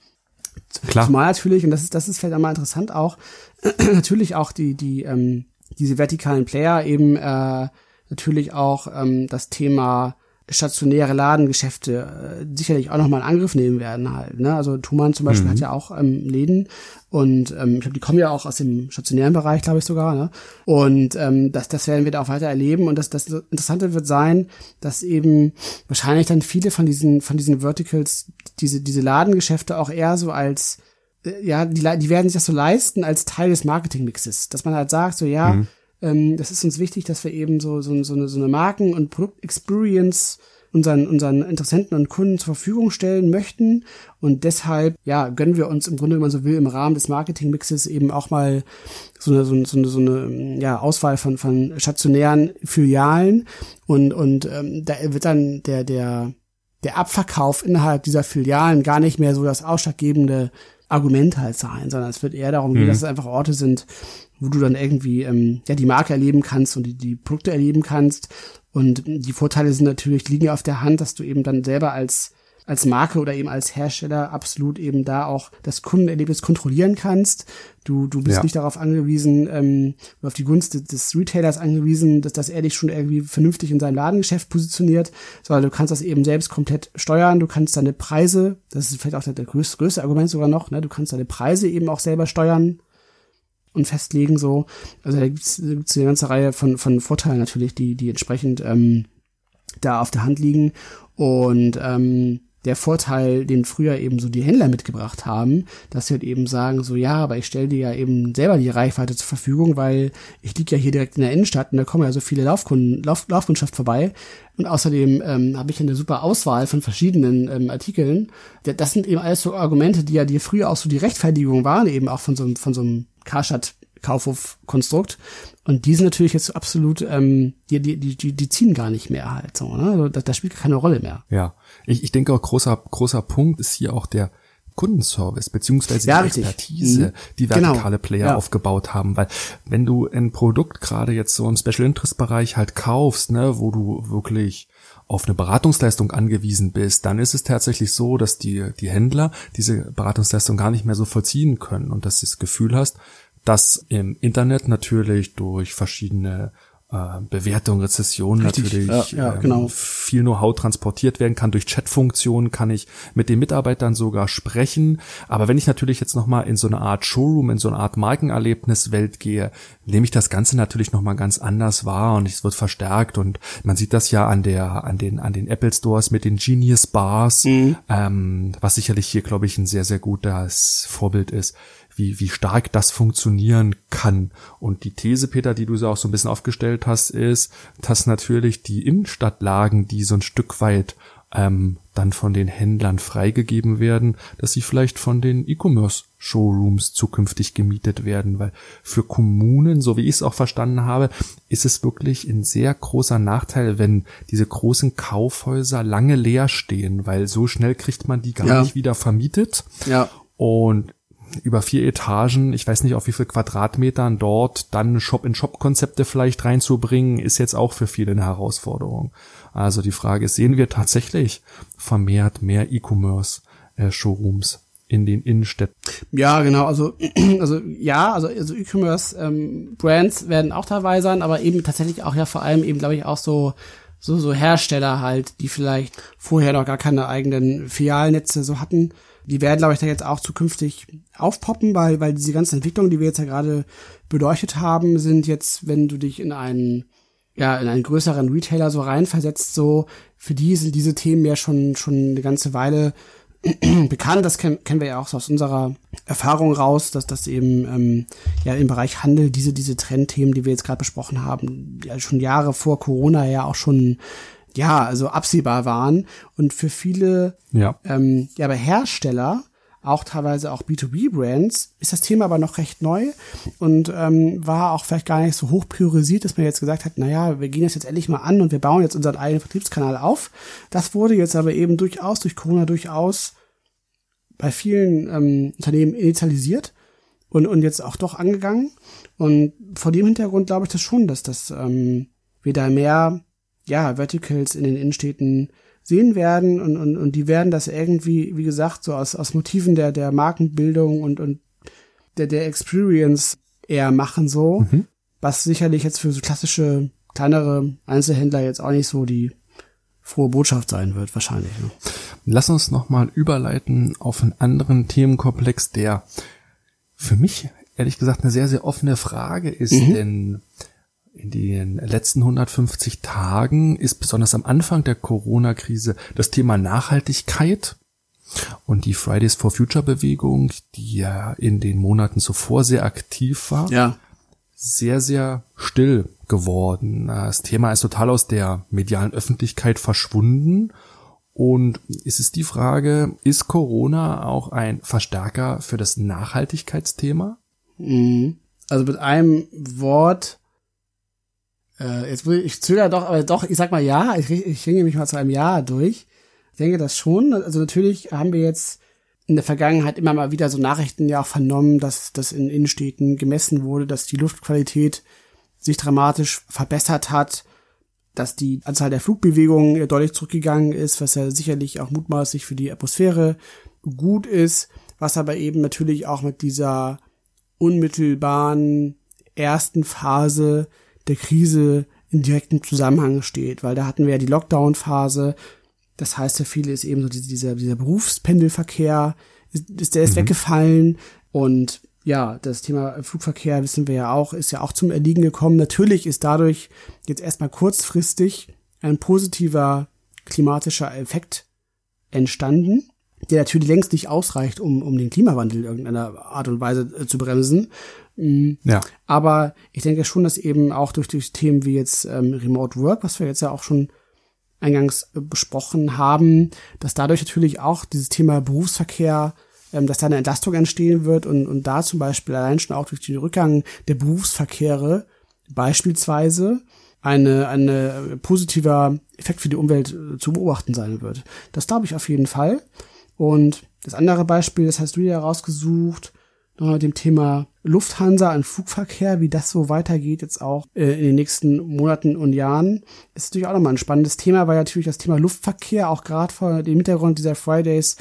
Speaker 2: Klar.
Speaker 3: Zumal natürlich, und das ist, das ist vielleicht einmal interessant auch, natürlich auch die, die, ähm, diese vertikalen Player eben äh, natürlich auch ähm, das Thema stationäre Ladengeschäfte äh, sicherlich auch nochmal in Angriff nehmen werden halt. Ne? Also Thumann zum Beispiel hat ja auch ähm, Läden und ähm, ich glaube, die kommen ja auch aus dem stationären Bereich, glaube ich sogar. Ne? Und ähm, das, das werden wir da auch weiter erleben. Und das, das Interessante wird sein, dass eben wahrscheinlich dann viele von diesen von diesen Verticals diese diese Ladengeschäfte auch eher so als äh, ja, die, die werden sich das so leisten als Teil des Marketingmixes, dass man halt sagt, so ja, ähm, das ist uns wichtig, dass wir eben so so, so eine so eine Marken- und Produktexperience unseren unseren Interessenten und Kunden zur Verfügung stellen möchten. Und deshalb ja gönnen wir uns im Grunde, wenn man so will, im Rahmen des Marketingmixes eben auch mal so eine so eine, so eine, so eine ja, Auswahl von von stationären Filialen. Und und ähm, da wird dann der der der Abverkauf innerhalb dieser Filialen gar nicht mehr so das ausschlaggebende Argument halt sein, sondern es wird eher darum gehen, dass es einfach Orte sind, wo du dann irgendwie ähm, ja die Marke erleben kannst und die, die Produkte erleben kannst. Und die Vorteile sind natürlich, liegen ja auf der Hand, dass du eben dann selber als als Marke oder eben als Hersteller absolut eben da auch das Kundenerlebnis kontrollieren kannst. Du, du bist
Speaker 2: Ja.
Speaker 3: nicht darauf angewiesen, ähm, auf die Gunst des, des Retailers angewiesen, dass, dass er dich schon irgendwie vernünftig in seinem Ladengeschäft positioniert, sondern du kannst das eben selbst komplett steuern. Du kannst deine Preise, das ist vielleicht auch der, der größte, größte Argument sogar noch, ne, du kannst deine Preise eben auch selber steuern und festlegen so. Also da gibt's da gibt's eine ganze Reihe von, von Vorteilen natürlich, die, die entsprechend ähm, da auf der Hand liegen. Und ähm, der Vorteil, den früher eben so die Händler mitgebracht haben, dass sie halt eben sagen, so ja, aber ich stelle dir ja eben selber die Reichweite zur Verfügung, weil ich liege ja hier direkt in der Innenstadt und da kommen ja so viele Laufkunden, Lauf, Laufkundschaft vorbei. Und außerdem ähm, habe ich eine super Auswahl von verschiedenen ähm, Artikeln. Da- Das sind eben alles so Argumente, die ja dir früher auch so die Rechtfertigung waren, eben auch von so einem, von so einem Karstadt Kaufhof-Konstrukt. Und die sind natürlich jetzt absolut, ähm, die, die, die, die, ziehen gar nicht mehr halt so, ne? Also das, das spielt keine Rolle mehr.
Speaker 2: Ja, ich, ich denke auch großer, großer Punkt ist hier auch der Kundenservice beziehungsweise
Speaker 3: Ja,
Speaker 2: die
Speaker 3: richtig.
Speaker 2: Expertise,
Speaker 3: Mhm.
Speaker 2: die
Speaker 3: Genau.
Speaker 2: vertikale Player
Speaker 3: Ja.
Speaker 2: aufgebaut haben, weil wenn du ein Produkt gerade jetzt so im Special Interest Bereich halt kaufst, ne, wo du wirklich auf eine Beratungsleistung angewiesen bist, dann ist es tatsächlich so, dass die, die Händler diese Beratungsleistung gar nicht mehr so vollziehen können und dass du das Gefühl hast, dass im Internet natürlich durch verschiedene äh, Bewertung, Rezession
Speaker 3: Richtig,
Speaker 2: natürlich
Speaker 3: ja, ja,
Speaker 2: ähm,
Speaker 3: genau.
Speaker 2: viel Know-how transportiert werden kann. Durch Chatfunktionen kann ich mit den Mitarbeitern sogar sprechen. Aber wenn ich natürlich jetzt nochmal in so eine Art Showroom, in so eine Art Markenerlebniswelt gehe, nehme ich das Ganze natürlich nochmal ganz anders wahr und es wird verstärkt. Und man sieht das ja an der, an den, an den Apple Stores mit den Genius Bars, ähm, was sicherlich hier, glaube ich, ein sehr, sehr gutes Vorbild ist wie, wie stark das funktionieren kann. Und die These, Peter, die du so auch so ein bisschen aufgestellt hast, ist, dass natürlich die Innenstadtlagen, die so ein Stück weit ähm, dann von den Händlern freigegeben werden, dass sie vielleicht von den E-Commerce-Showrooms zukünftig gemietet werden, weil für Kommunen, so wie ich es auch verstanden habe, ist es wirklich ein sehr großer Nachteil, wenn diese großen Kaufhäuser lange leer stehen, weil so schnell kriegt man die gar
Speaker 3: Ja.
Speaker 2: nicht wieder vermietet.
Speaker 3: Ja.
Speaker 2: Und über vier Etagen, ich weiß nicht auf wie viel Quadratmetern dort dann Shop-in-Shop-Konzepte vielleicht reinzubringen, ist jetzt auch für viele eine Herausforderung. Also die Frage ist, sehen wir tatsächlich vermehrt mehr E-Commerce-Showrooms in den Innenstädten?
Speaker 3: Ja, genau. Also, also ja, also, also E-Commerce ähm, werden auch dabei sein, aber eben tatsächlich auch ja vor allem eben, glaube ich, auch so so so Hersteller halt, die vielleicht vorher noch gar keine eigenen Filialnetze so hatten. Die werden, glaube ich, da jetzt auch zukünftig aufpoppen, weil weil diese ganzen Entwicklungen, die wir jetzt ja gerade beleuchtet haben, sind jetzt, wenn du dich in einen ja, in einen größeren Retailer so reinversetzt, so, für die sind diese Themen ja schon, schon eine ganze Weile bekannt. Das kennen, kennen wir ja auch so aus unserer Erfahrung raus, dass das eben ähm, ja im Bereich Handel diese diese Trendthemen, die wir jetzt gerade besprochen haben, ja schon Jahre vor Corona ja auch schon ja also absehbar waren und für viele
Speaker 2: Ja.
Speaker 3: ähm, ja, aber Hersteller, auch teilweise auch B2B-Brands, ist das Thema aber noch recht neu und ähm, war auch vielleicht gar nicht so hoch priorisiert, dass man jetzt gesagt hat, naja, wir gehen das jetzt endlich mal an und wir bauen jetzt unseren eigenen Vertriebskanal auf. Das wurde jetzt aber eben durchaus durch Corona durchaus bei vielen ähm, Unternehmen initialisiert und, und jetzt auch doch angegangen. Und vor dem Hintergrund glaube ich das schon, dass das ähm, wir da mehr ja, Verticals in den Innenstädten sehen werden und, und, und die werden das irgendwie, wie gesagt, so aus, aus Motiven der, der Markenbildung und, und der, der Experience eher machen so, was sicherlich jetzt für so klassische kleinere Einzelhändler jetzt auch nicht so die frohe Botschaft sein wird, wahrscheinlich. Ne?
Speaker 2: Lass uns nochmal überleiten auf einen anderen Themenkomplex, der für mich ehrlich gesagt eine sehr, sehr offene Frage ist, denn in den letzten 150 Tagen ist besonders am Anfang der Corona-Krise das Thema Nachhaltigkeit und die Fridays for Future Bewegung, die ja in den Monaten zuvor sehr aktiv war,
Speaker 3: Ja,
Speaker 2: sehr, sehr still geworden. Das Thema ist total aus der medialen Öffentlichkeit verschwunden. Und es ist die Frage, ist Corona auch ein Verstärker für das Nachhaltigkeitsthema?
Speaker 3: Mhm. Also mit einem Wort, äh, jetzt will ich, zögere doch, aber doch, ich sag mal ja, ich, ich ringe mich mal zu einem Ja durch. Ich denke das schon. Also natürlich haben wir jetzt in der Vergangenheit immer mal wieder so Nachrichten ja auch vernommen, dass das in Innenstädten gemessen wurde, dass die Luftqualität sich dramatisch verbessert hat, dass die Anzahl der Flugbewegungen deutlich zurückgegangen ist, was ja sicherlich auch mutmaßlich für die Atmosphäre gut ist, was aber eben natürlich auch mit dieser unmittelbaren ersten Phase der Krise in direktem Zusammenhang steht, weil da hatten wir ja die Lockdown-Phase. Das heißt, für viele ist eben so dieser, dieser Berufspendelverkehr, ist, ist der ist weggefallen und ja, das Thema Flugverkehr wissen wir ja auch, ist ja auch zum Erliegen gekommen. Natürlich ist dadurch jetzt erstmal kurzfristig ein positiver klimatischer Effekt entstanden, der natürlich längst nicht ausreicht, um, um den Klimawandel in irgendeiner Art und Weise äh, zu bremsen. Mm,
Speaker 2: Ja.
Speaker 3: aber ich denke schon, dass eben auch durch, durch Themen wie jetzt ähm, Remote Work, was wir jetzt ja auch schon eingangs äh, besprochen haben, dass dadurch natürlich auch dieses Thema Berufsverkehr, ähm, dass da eine Entlastung entstehen wird und, und da zum Beispiel allein schon auch durch den Rückgang der Berufsverkehre beispielsweise eine, eine äh, positiver Effekt für die Umwelt äh, zu beobachten sein wird. Das glaube ich auf jeden Fall. Und das andere Beispiel, das hast du ja rausgesucht, noch mit dem Thema Lufthansa und Flugverkehr, wie das so weitergeht jetzt auch äh, in den nächsten Monaten und Jahren, ist natürlich auch nochmal ein spannendes Thema, weil natürlich das Thema Luftverkehr auch gerade vor dem Hintergrund dieser Fridays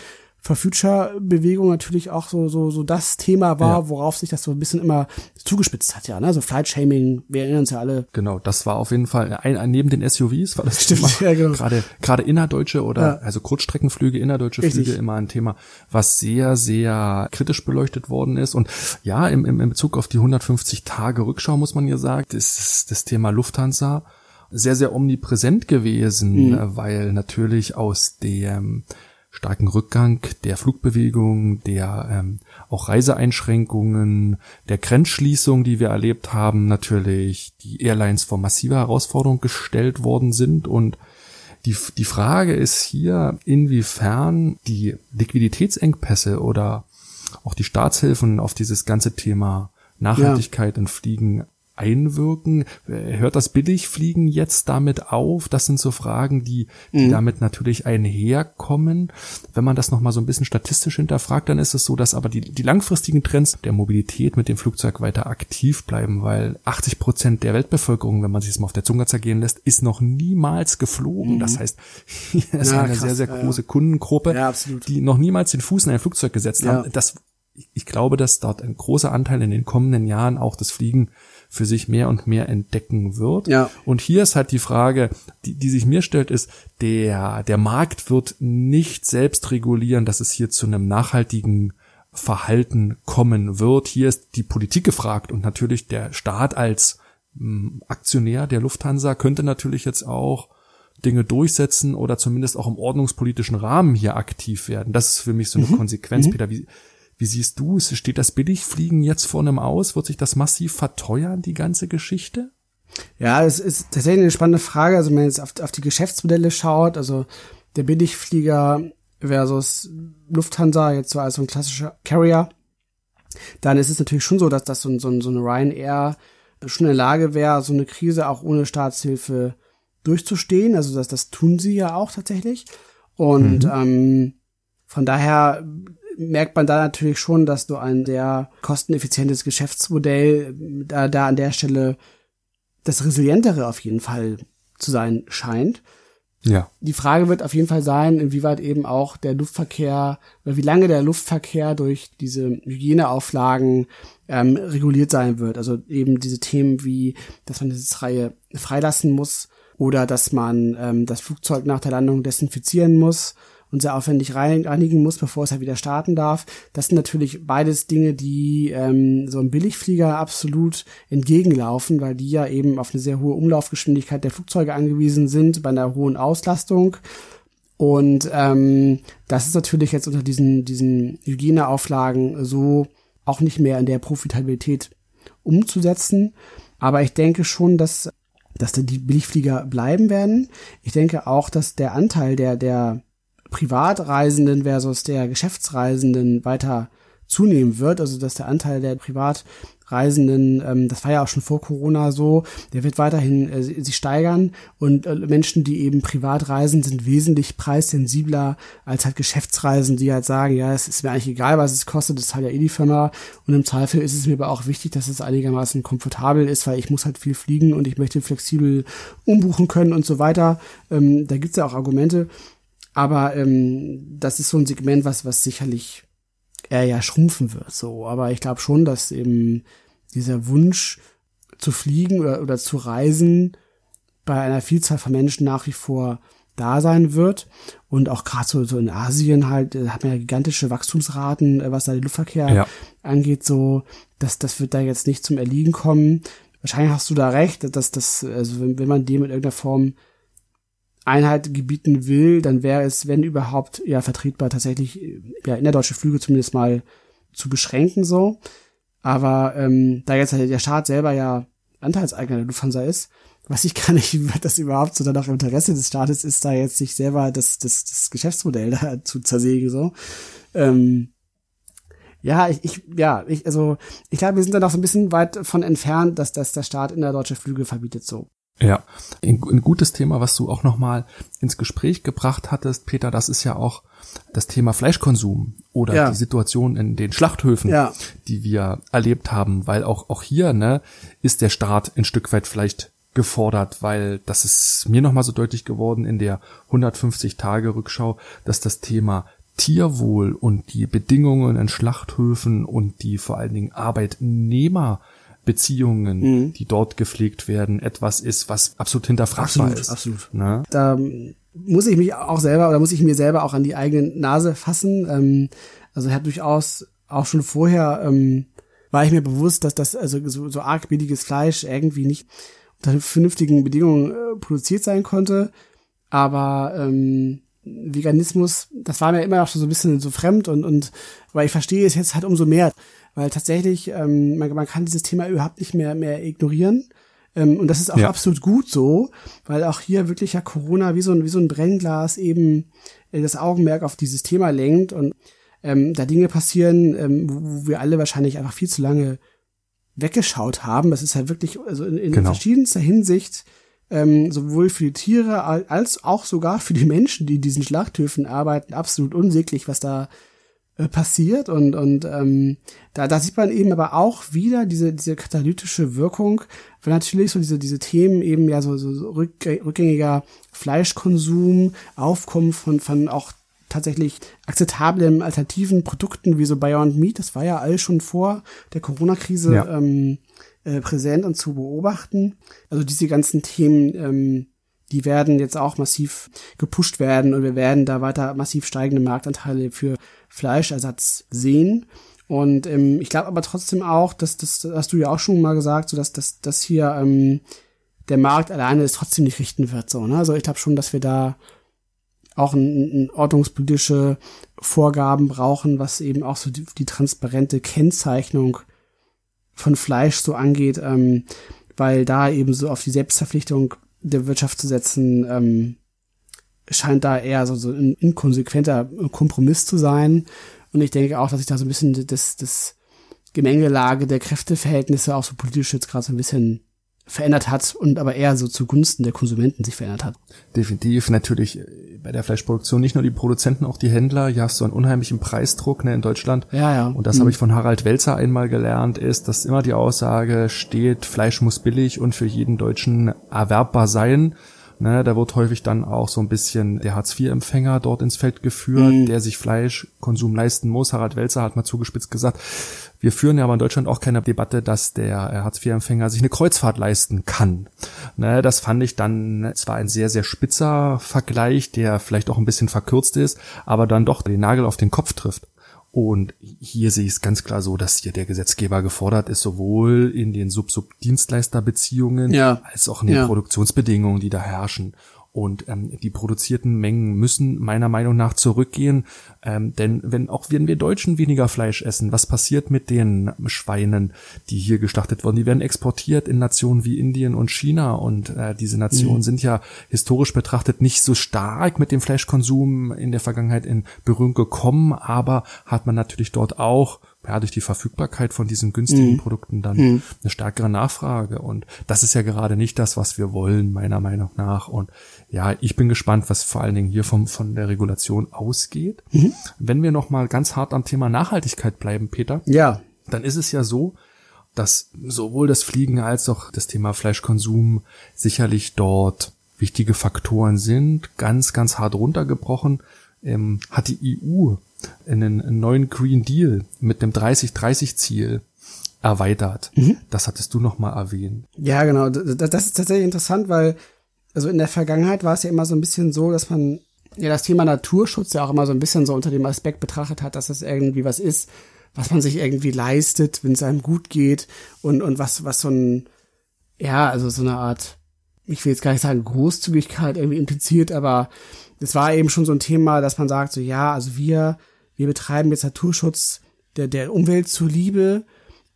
Speaker 3: for Future Bewegung natürlich auch so so so das Thema war, ja. worauf sich das so ein bisschen immer zugespitzt hat, ja, ne? So Flight Shaming, wir erinnern uns ja alle.
Speaker 2: Genau, das war auf jeden Fall ein, neben den SUVs war das Stimmt, ja, genau. gerade gerade innerdeutsche oder ja. also Kurzstreckenflüge, innerdeutsche Richtig. Flüge immer ein Thema, was sehr sehr kritisch beleuchtet worden ist und ja, im, im, im Bezug auf die 150 Tage Rückschau muss man ja sagen, ist das Thema Lufthansa sehr, sehr omnipräsent gewesen, mhm. weil natürlich aus dem starken Rückgang der Flugbewegung, der ähm, auch Reiseeinschränkungen, der Grenzschließung, die wir erlebt haben, natürlich die Airlines vor massive Herausforderungen gestellt worden sind und die, die Frage ist hier, inwiefern die Liquiditätsengpässe oder auch die Staatshilfen auf dieses ganze Thema Nachhaltigkeit ja. in Fliegen einwirken? Hört das Billigfliegen jetzt damit auf? Das sind so Fragen, die, die mhm. damit natürlich einherkommen. Wenn man das nochmal so ein bisschen statistisch hinterfragt, dann ist es so, dass aber die, die langfristigen Trends der Mobilität mit dem Flugzeug weiter aktiv bleiben, weil 80 Prozent der Weltbevölkerung, wenn man sich das mal auf der Zunge zergehen lässt, ist noch niemals geflogen. Mhm. Das heißt, hier ist ja, eine krass, sehr, sehr große ja. Kundengruppe, ja, die noch niemals den Fuß in ein Flugzeug gesetzt haben. Das ich glaube, dass dort ein großer Anteil in den kommenden Jahren auch das Fliegen für sich mehr und mehr entdecken wird. Ja. Und hier ist halt die Frage, die, die sich mir stellt, ist, der, der Markt wird nicht selbst regulieren, dass es hier zu einem nachhaltigen Verhalten kommen wird. Hier ist die Politik gefragt und natürlich der Staat als hm, Aktionär der Lufthansa könnte natürlich jetzt auch Dinge durchsetzen oder zumindest auch im ordnungspolitischen Rahmen hier aktiv werden. Das ist für mich so eine mhm. Konsequenz, mhm. Peter. Wie, wie siehst du es? Steht das Billigfliegen jetzt vor einem aus? Wird sich das massiv verteuern, die ganze Geschichte?
Speaker 3: Ja, es ist tatsächlich eine spannende Frage. Also wenn man jetzt auf, auf die Geschäftsmodelle schaut, also der Billigflieger versus Lufthansa jetzt so als so ein klassischer Carrier, dann ist es natürlich schon so, dass das so, so, so eine Ryanair schon in der Lage wäre, so eine Krise auch ohne Staatshilfe durchzustehen. Also das, das tun sie ja auch tatsächlich. Und mhm. ähm, von daher merkt man da natürlich schon, dass du ein sehr kosteneffizientes Geschäftsmodell da, da an der Stelle das resilientere auf jeden Fall zu sein scheint. Ja. Die Frage wird auf jeden Fall sein, inwieweit eben auch der Luftverkehr, oder wie lange der Luftverkehr durch diese Hygieneauflagen ähm, reguliert sein wird. Also eben diese Themen wie, dass man diese Reihe freilassen muss oder dass man ähm, das Flugzeug nach der Landung desinfizieren muss und sehr aufwendig reinigen muss, bevor es halt wieder starten darf. Das sind natürlich beides Dinge, die ähm, so einem Billigflieger absolut entgegenlaufen, weil die ja eben auf eine sehr hohe Umlaufgeschwindigkeit der Flugzeuge angewiesen sind, bei einer hohen Auslastung. Und ähm, das ist natürlich jetzt unter diesen, diesen Hygieneauflagen so auch nicht mehr in der Profitabilität umzusetzen. Aber ich denke schon, dass, dass die Billigflieger bleiben werden. Ich denke auch, dass der Anteil der, der Privatreisenden versus der Geschäftsreisenden weiter zunehmen wird, also dass der Anteil der Privatreisenden, ähm, das war ja auch schon vor Corona so, der wird weiterhin äh, sich steigern. Und äh, Menschen, die eben privat reisen, sind wesentlich preissensibler als halt Geschäftsreisen, die halt sagen, ja, es ist mir eigentlich egal, was es kostet, das zahlt ja eh die Firma. Und im Zweifel ist es mir aber auch wichtig, dass es einigermaßen komfortabel ist, weil ich muss halt viel fliegen und ich möchte flexibel umbuchen können und so weiter. Ähm, da gibt's ja auch Argumente aber ähm, das ist so ein Segment, was, was sicherlich eher ja schrumpfen wird. So, aber ich glaube schon, dass eben dieser Wunsch zu fliegen oder, oder zu reisen bei einer Vielzahl von Menschen nach wie vor da sein wird. Und auch gerade so, so in Asien halt, äh, hat man ja gigantische Wachstumsraten, äh, was da den Luftverkehr ja. angeht, so, dass das wird da jetzt nicht zum Erliegen kommen. Wahrscheinlich hast du da recht, dass das, also wenn, wenn man dem in irgendeiner Form Einheit gebieten will, dann wäre es, wenn überhaupt, ja vertretbar, tatsächlich ja innerdeutsche Flüge zumindest mal zu beschränken so. Aber ähm, da jetzt halt der Staat selber ja Anteilseigner der Lufthansa ist, weiß ich gar nicht, wie das überhaupt so dann auch im Interesse des Staates ist, da jetzt sich selber das, das, das Geschäftsmodell da zu zersägen so. Ähm, ja, ich, ich, ja, ich, also ich glaube, wir sind da noch so ein bisschen weit von entfernt, dass, dass der Staat in der deutsche Flüge verbietet so.
Speaker 2: Ja, ein, ein gutes Thema, was du auch nochmal ins Gespräch gebracht hattest, Peter, das ist ja auch das Thema Fleischkonsum oder ja. die Situation in den Schlachthöfen, ja. die wir erlebt haben, weil auch, auch hier, ne, ist der Staat ein Stück weit vielleicht gefordert, weil das ist mir nochmal so deutlich geworden in der 150 Tage Rückschau, dass das Thema Tierwohl und die Bedingungen in Schlachthöfen und die vor allen Dingen Arbeitnehmerbeziehungen, mhm. die dort gepflegt werden, etwas ist, was absolut hinterfragbar
Speaker 3: absolut,
Speaker 2: ist.
Speaker 3: Absolut. Ne? Da muss ich mich auch selber oder muss ich mir selber auch an die eigene Nase fassen. Ähm, also ich habe durchaus auch schon vorher ähm, war ich mir bewusst, dass das also so, so arg billiges Fleisch irgendwie nicht unter vernünftigen Bedingungen äh, produziert sein konnte. Aber ähm, Veganismus, das war mir immer noch schon so ein bisschen so fremd und, und weil ich verstehe es jetzt halt umso mehr, weil tatsächlich ähm, man, man kann dieses Thema überhaupt nicht mehr mehr ignorieren. Ähm, und das ist auch ja. absolut gut so, weil auch hier wirklich ja Corona wie so ein, wie so ein Brennglas eben äh, das Augenmerk auf dieses Thema lenkt und ähm, da Dinge passieren, ähm, wo, wo wir alle wahrscheinlich einfach viel zu lange weggeschaut haben. Das ist halt wirklich, also in, in genau. verschiedenster Hinsicht, ähm, sowohl für die Tiere als auch sogar für die Menschen, die in diesen Schlachthöfen arbeiten, absolut unsäglich, was da äh, passiert und und ähm, da da sieht man eben aber auch wieder diese diese katalytische Wirkung, weil natürlich so diese diese Themen eben ja so so, so rückgängiger Fleischkonsum, Aufkommen von von auch tatsächlich akzeptablen alternativen Produkten wie so Beyond Meat, das war ja alles schon vor der Corona-Krise ja. ähm, äh, präsent und zu beobachten. Also diese ganzen Themen ähm, die werden jetzt auch massiv gepusht werden und wir werden da weiter massiv steigende Marktanteile für Fleischersatz sehen. Und ähm, ich glaube aber trotzdem auch, dass das hast du ja auch schon mal gesagt, so dass dass, dass hier ähm, der Markt alleine es trotzdem nicht richten wird. So, ne? Also ich glaube schon, dass wir da auch ein, ein ordnungspolitische Vorgaben brauchen, was eben auch so die, die transparente Kennzeichnung von Fleisch so angeht, ähm, weil da eben so auf die Selbstverpflichtung der Wirtschaft zu setzen, ähm, scheint da eher so, so ein inkonsequenter Kompromiss zu sein. Und ich denke auch, dass sich da so ein bisschen das, das Gemengelage der Kräfteverhältnisse auch so politisch jetzt gerade so ein bisschen verändert hat und aber eher so zugunsten der Konsumenten sich verändert hat.
Speaker 2: Definitiv, natürlich äh, bei der Fleischproduktion nicht nur die Produzenten, auch die Händler. Hier hast du einen unheimlichen Preisdruck ne, in Deutschland.
Speaker 3: Ja, ja.
Speaker 2: Und das mhm. habe ich von Harald Welzer einmal gelernt, ist, dass immer die Aussage steht, Fleisch muss billig und für jeden Deutschen erwerbbar sein. Ne, da wird häufig dann auch so ein bisschen der Hartz-IV-Empfänger dort ins Feld geführt, mhm. der sich Fleischkonsum leisten muss. Harald Welzer hat mal zugespitzt gesagt, wir führen ja aber in Deutschland auch keine Debatte, dass der äh, Hartz-IV-Empfänger sich eine Kreuzfahrt leisten kann. Ne, das fand ich dann zwar ein sehr, sehr spitzer Vergleich, der vielleicht auch ein bisschen verkürzt ist, aber dann doch den Nagel auf den Kopf trifft. Und hier sehe ich es ganz klar so, dass hier der Gesetzgeber gefordert ist, sowohl in den Sub-Sub-Dienstleisterbeziehungen
Speaker 3: ja.
Speaker 2: als auch in den ja. Produktionsbedingungen, die da herrschen. Und ähm, die produzierten Mengen müssen meiner Meinung nach zurückgehen. Ähm, denn wenn auch wenn wir Deutschen weniger Fleisch essen, was passiert mit den Schweinen, die hier geschlachtet wurden? Die werden exportiert in Nationen wie Indien und China. Und äh, diese Nationen mhm. sind ja historisch betrachtet nicht so stark mit dem Fleischkonsum in der Vergangenheit in Berührung gekommen, aber hat man natürlich dort auch ja, durch die Verfügbarkeit von diesen günstigen mhm. Produkten dann mhm. eine stärkere Nachfrage. Und das ist ja gerade nicht das, was wir wollen, meiner Meinung nach. Und ja, ich bin gespannt, was vor allen Dingen hier vom, von der Regulation ausgeht. Mhm. Wenn wir noch mal ganz hart am Thema Nachhaltigkeit bleiben, Peter.
Speaker 3: Ja.
Speaker 2: Dann ist es ja so, dass sowohl das Fliegen als auch das Thema Fleischkonsum sicherlich dort wichtige Faktoren sind. Ganz, ganz hart runtergebrochen ähm, hat die EU einen neuen Green Deal mit dem 30-30-Ziel erweitert. Mhm. Das hattest du noch mal erwähnt.
Speaker 3: Ja, genau. Das, ist tatsächlich interessant, weil also in der Vergangenheit war es ja immer so ein bisschen so, dass man ja das Thema Naturschutz ja auch immer so ein bisschen so unter dem Aspekt betrachtet hat, dass das irgendwie was ist, was man sich irgendwie leistet, wenn es einem gut geht und und was was so ein ja, also so eine Art ich will jetzt gar nicht sagen Großzügigkeit irgendwie impliziert, aber es war eben schon so ein Thema, dass man sagt so ja, also wir wir betreiben jetzt Naturschutz der, der Umwelt zuliebe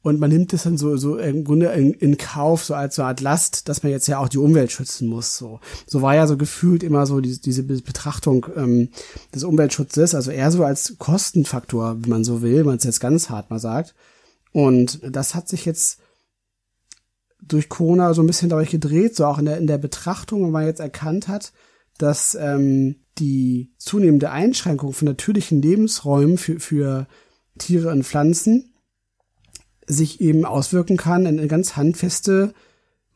Speaker 3: und man nimmt es dann so, so im Grunde in, in Kauf, so als so eine Art Last, dass man jetzt ja auch die Umwelt schützen muss. So, so war ja so gefühlt immer so diese, diese Betrachtung ähm, des Umweltschutzes, also eher so als Kostenfaktor, wenn man so will, wenn man es jetzt ganz hart mal sagt. Und das hat sich jetzt durch Corona so ein bisschen dadurch gedreht, so auch in der, in der Betrachtung, wenn man jetzt erkannt hat, dass ähm, die zunehmende Einschränkung von natürlichen Lebensräumen für, für Tiere und Pflanzen sich eben auswirken kann in ganz handfeste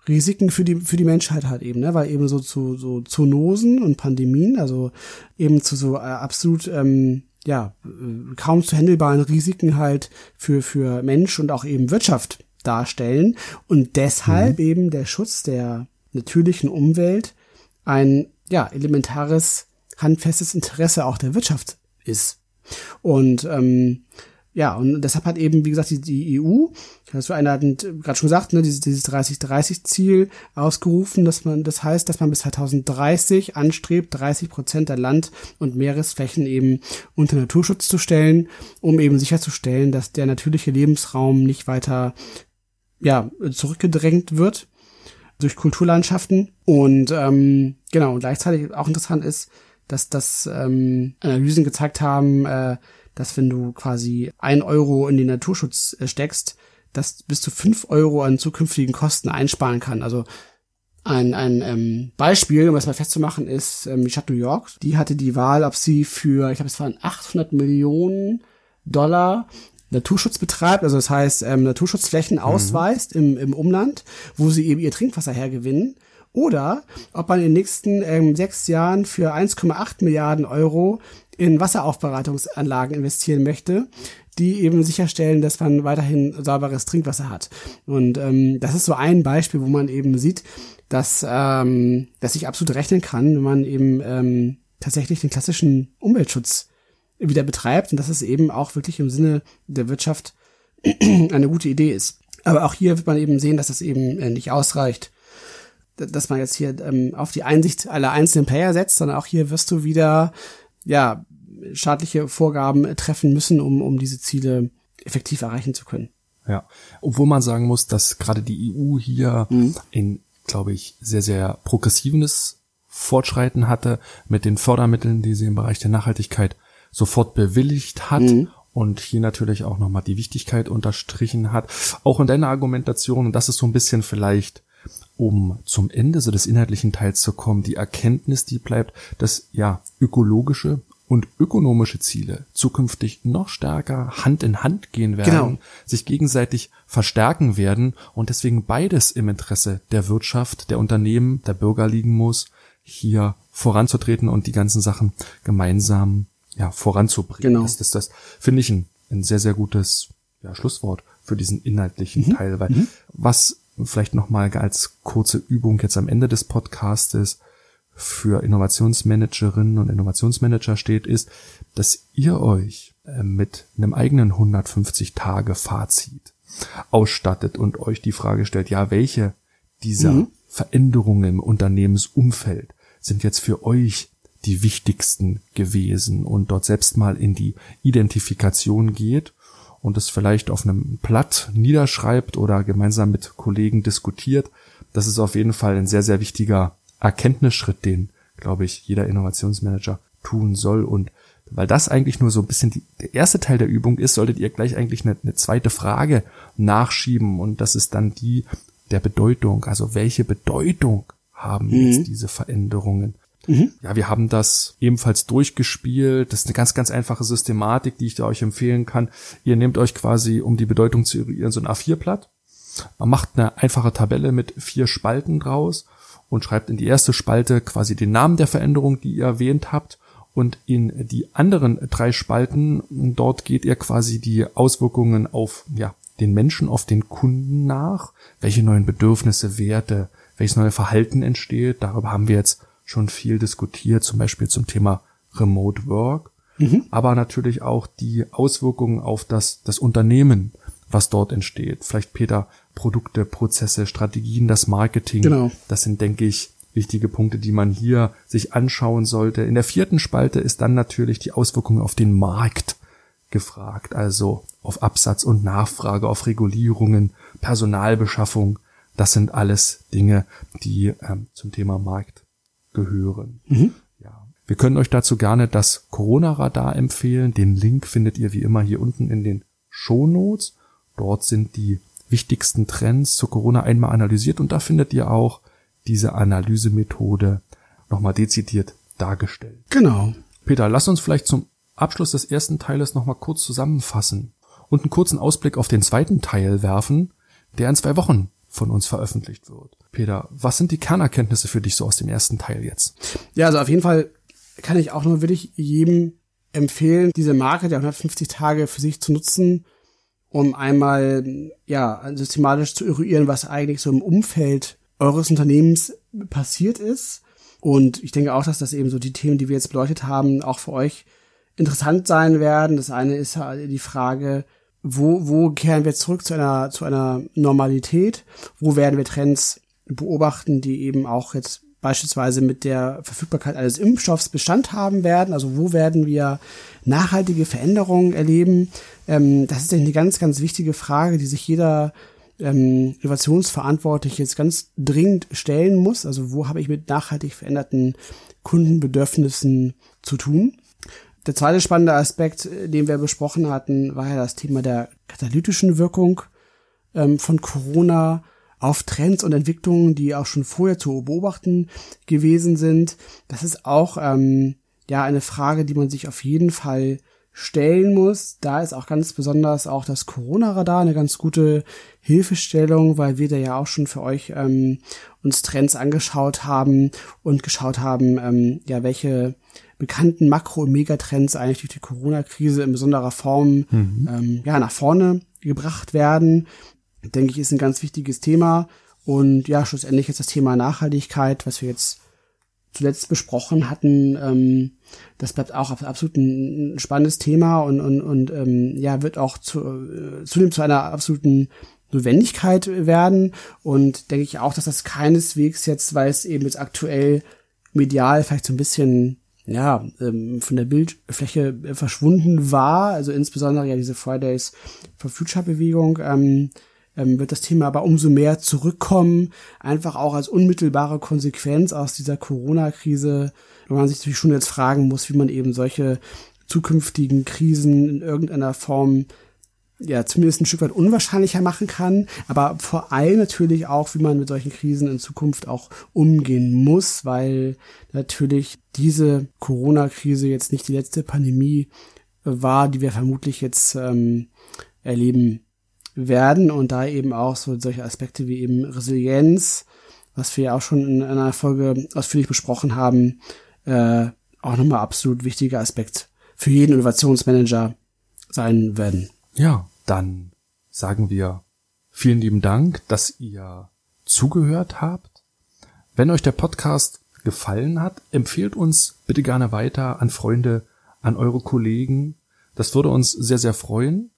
Speaker 3: Risiken für die für die Menschheit hat eben, ne, weil eben so zu so Zoonosen und Pandemien, also eben zu so äh, absolut ähm, ja, äh, kaum zu handelbaren Risiken halt für, für Mensch und auch eben Wirtschaft darstellen und deshalb mhm. eben der Schutz der natürlichen Umwelt ein, ja, elementares, handfestes Interesse auch der Wirtschaft ist. Und ähm, ja, und deshalb hat eben, wie gesagt, die, die EU, hast du einleitend gerade schon gesagt, ne, dieses, dieses 30-30-Ziel ausgerufen, dass man, das heißt, dass man bis 2030 anstrebt, 30 Prozent der Land- und Meeresflächen eben unter Naturschutz zu stellen, um eben sicherzustellen, dass der natürliche Lebensraum nicht weiter, ja, zurückgedrängt wird durch Kulturlandschaften. Und ähm, genau, und gleichzeitig auch interessant ist, dass das ähm, Analysen gezeigt haben, äh, dass wenn du quasi ein Euro in den Naturschutz äh, steckst, dass bis zu fünf Euro an zukünftigen Kosten einsparen kann. Also ein, ein ähm, Beispiel, um das mal festzumachen, ist ähm, die Stadt New York. Die hatte die Wahl, ob sie für, ich glaube, es waren 800 Millionen Dollar Naturschutz betreibt, also das heißt ähm, Naturschutzflächen mhm. ausweist im, im Umland, wo sie eben ihr Trinkwasser hergewinnen. Oder ob man in den nächsten ähm, sechs Jahren für 1,8 Milliarden Euro in Wasseraufbereitungsanlagen investieren möchte, die eben sicherstellen, dass man weiterhin sauberes Trinkwasser hat. Und ähm, das ist so ein Beispiel, wo man eben sieht, dass, ähm, dass sich absolut rechnen kann, wenn man eben ähm, tatsächlich den klassischen Umweltschutz wieder betreibt und dass es eben auch wirklich im Sinne der Wirtschaft eine gute Idee ist. Aber auch hier wird man eben sehen, dass es eben äh, nicht ausreicht, dass man jetzt hier ähm, auf die Einsicht aller einzelnen Player setzt, sondern auch hier wirst du wieder ja, staatliche Vorgaben treffen müssen, um, um diese Ziele effektiv erreichen zu können.
Speaker 2: Ja, obwohl man sagen muss, dass gerade die EU hier mhm. in, glaube ich, sehr, sehr progressives Fortschreiten hatte mit den Fördermitteln, die sie im Bereich der Nachhaltigkeit sofort bewilligt hat mhm. und hier natürlich auch nochmal die Wichtigkeit unterstrichen hat. Auch in deiner Argumentation, und das ist so ein bisschen vielleicht um zum Ende so des inhaltlichen Teils zu kommen, die Erkenntnis, die bleibt, dass ja ökologische und ökonomische Ziele zukünftig noch stärker Hand in Hand gehen werden, genau. sich gegenseitig verstärken werden und deswegen beides im Interesse der Wirtschaft, der Unternehmen, der Bürger liegen muss, hier voranzutreten und die ganzen Sachen gemeinsam ja, voranzubringen. Genau. Das, das, das finde ich ein, ein sehr, sehr gutes ja, Schlusswort für diesen inhaltlichen mhm. Teil, weil mhm. was vielleicht nochmal als kurze Übung jetzt am Ende des Podcastes für Innovationsmanagerinnen und Innovationsmanager steht, ist, dass ihr euch äh, mit einem eigenen 150 Tage Fazit ausstattet und euch die Frage stellt, ja, welche dieser mhm. Veränderungen im Unternehmensumfeld sind jetzt für euch die wichtigsten gewesen und dort selbst mal in die Identifikation geht und es vielleicht auf einem Blatt niederschreibt oder gemeinsam mit Kollegen diskutiert. Das ist auf jeden Fall ein sehr, sehr wichtiger Erkenntnisschritt, den, glaube ich, jeder Innovationsmanager tun soll. Und weil das eigentlich nur so ein bisschen die, der erste Teil der Übung ist, solltet ihr gleich eigentlich eine, eine zweite Frage nachschieben. Und das ist dann die der Bedeutung. Also welche Bedeutung haben mhm. jetzt diese Veränderungen? Mhm. Ja, wir haben das ebenfalls durchgespielt. Das ist eine ganz, ganz einfache Systematik, die ich euch empfehlen kann. Ihr nehmt euch quasi, um die Bedeutung zu eruieren, so ein A4-Blatt. Man macht eine einfache Tabelle mit vier Spalten draus und schreibt in die erste Spalte quasi den Namen der Veränderung, die ihr erwähnt habt. Und in die anderen drei Spalten, dort geht ihr quasi die Auswirkungen auf, ja, den Menschen, auf den Kunden nach. Welche neuen Bedürfnisse, Werte, welches neue Verhalten entsteht. Darüber haben wir jetzt schon viel diskutiert, zum Beispiel zum Thema Remote Work, mhm. aber natürlich auch die Auswirkungen auf das, das Unternehmen, was dort entsteht. Vielleicht Peter, Produkte, Prozesse, Strategien, das Marketing. Genau. Das sind, denke ich, wichtige Punkte, die man hier sich anschauen sollte. In der vierten Spalte ist dann natürlich die Auswirkungen auf den Markt gefragt, also auf Absatz und Nachfrage, auf Regulierungen, Personalbeschaffung. Das sind alles Dinge, die ähm, zum Thema Markt gehören. Mhm. Ja. Wir können euch dazu gerne das Corona-Radar empfehlen. Den Link findet ihr wie immer hier unten in den Shownotes. Dort sind die wichtigsten Trends zu Corona einmal analysiert und da findet ihr auch diese Analysemethode nochmal dezidiert dargestellt.
Speaker 3: Genau.
Speaker 2: Peter, lass uns vielleicht zum Abschluss des ersten Teiles nochmal kurz zusammenfassen und einen kurzen Ausblick auf den zweiten Teil werfen, der in zwei Wochen von uns veröffentlicht wird. Peter, was sind die Kernerkenntnisse für dich so aus dem ersten Teil jetzt?
Speaker 3: Ja, also auf jeden Fall kann ich auch nur wirklich jedem empfehlen, diese Marke der 150 Tage für sich zu nutzen, um einmal ja systematisch zu eruieren, was eigentlich so im Umfeld eures Unternehmens passiert ist. Und ich denke auch, dass das eben so die Themen, die wir jetzt beleuchtet haben, auch für euch interessant sein werden. Das eine ist die Frage, wo, wo kehren wir zurück zu einer, zu einer Normalität? Wo werden wir Trends beobachten, die eben auch jetzt beispielsweise mit der Verfügbarkeit eines Impfstoffs Bestand haben werden. Also wo werden wir nachhaltige Veränderungen erleben? Ähm, das ist eine ganz, ganz wichtige Frage, die sich jeder ähm, Innovationsverantwortliche jetzt ganz dringend stellen muss. Also wo habe ich mit nachhaltig veränderten Kundenbedürfnissen zu tun? Der zweite spannende Aspekt, den wir besprochen hatten, war ja das Thema der katalytischen Wirkung ähm, von Corona auf Trends und Entwicklungen, die auch schon vorher zu beobachten gewesen sind. Das ist auch ähm, ja eine Frage, die man sich auf jeden Fall stellen muss. Da ist auch ganz besonders auch das Corona-Radar eine ganz gute Hilfestellung, weil wir da ja auch schon für euch ähm, uns Trends angeschaut haben und geschaut haben, ähm, ja, welche bekannten Makro- und Megatrends eigentlich durch die Corona-Krise in besonderer Form mhm. ähm, ja, nach vorne gebracht werden denke ich, ist ein ganz wichtiges Thema. Und ja, schlussendlich ist das Thema Nachhaltigkeit, was wir jetzt zuletzt besprochen hatten, ähm, das bleibt auch absolut ein spannendes Thema und, und, und ähm, ja, wird auch zu, äh, zudem zu einer absoluten Notwendigkeit werden. Und denke ich auch, dass das keineswegs jetzt, weil es eben jetzt aktuell medial vielleicht so ein bisschen ja, ähm, von der Bildfläche verschwunden war, also insbesondere ja diese Fridays for Future Bewegung, ähm, ähm, wird das Thema aber umso mehr zurückkommen, einfach auch als unmittelbare Konsequenz aus dieser Corona-Krise, wo man sich natürlich schon jetzt fragen muss, wie man eben solche zukünftigen Krisen in irgendeiner Form ja zumindest ein Stück weit unwahrscheinlicher machen kann, aber vor allem natürlich auch, wie man mit solchen Krisen in Zukunft auch umgehen muss, weil natürlich diese Corona-Krise jetzt nicht die letzte Pandemie war, die wir vermutlich jetzt ähm, erleben werden und da eben auch so solche Aspekte wie eben Resilienz, was wir ja auch schon in einer Folge ausführlich besprochen haben, äh, auch nochmal absolut wichtiger Aspekt für jeden Innovationsmanager sein werden.
Speaker 2: Ja, dann sagen wir vielen lieben Dank, dass ihr zugehört habt. Wenn euch der Podcast gefallen hat, empfehlt uns bitte gerne weiter an Freunde, an eure Kollegen. Das würde uns sehr, sehr freuen.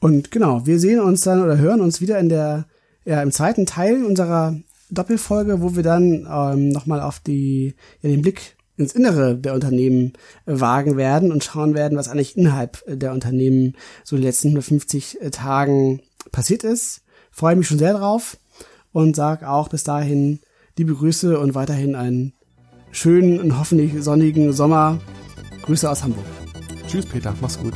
Speaker 3: Und genau, wir sehen uns dann oder hören uns wieder in der, ja, im zweiten Teil unserer Doppelfolge, wo wir dann ähm, nochmal auf die, ja, den Blick ins Innere der Unternehmen äh, wagen werden und schauen werden, was eigentlich innerhalb der Unternehmen so in den letzten 150 äh, Tagen passiert ist. Freue mich schon sehr drauf und sage auch bis dahin liebe Grüße und weiterhin einen schönen und hoffentlich sonnigen Sommer. Grüße aus Hamburg.
Speaker 2: Tschüss Peter, mach's gut.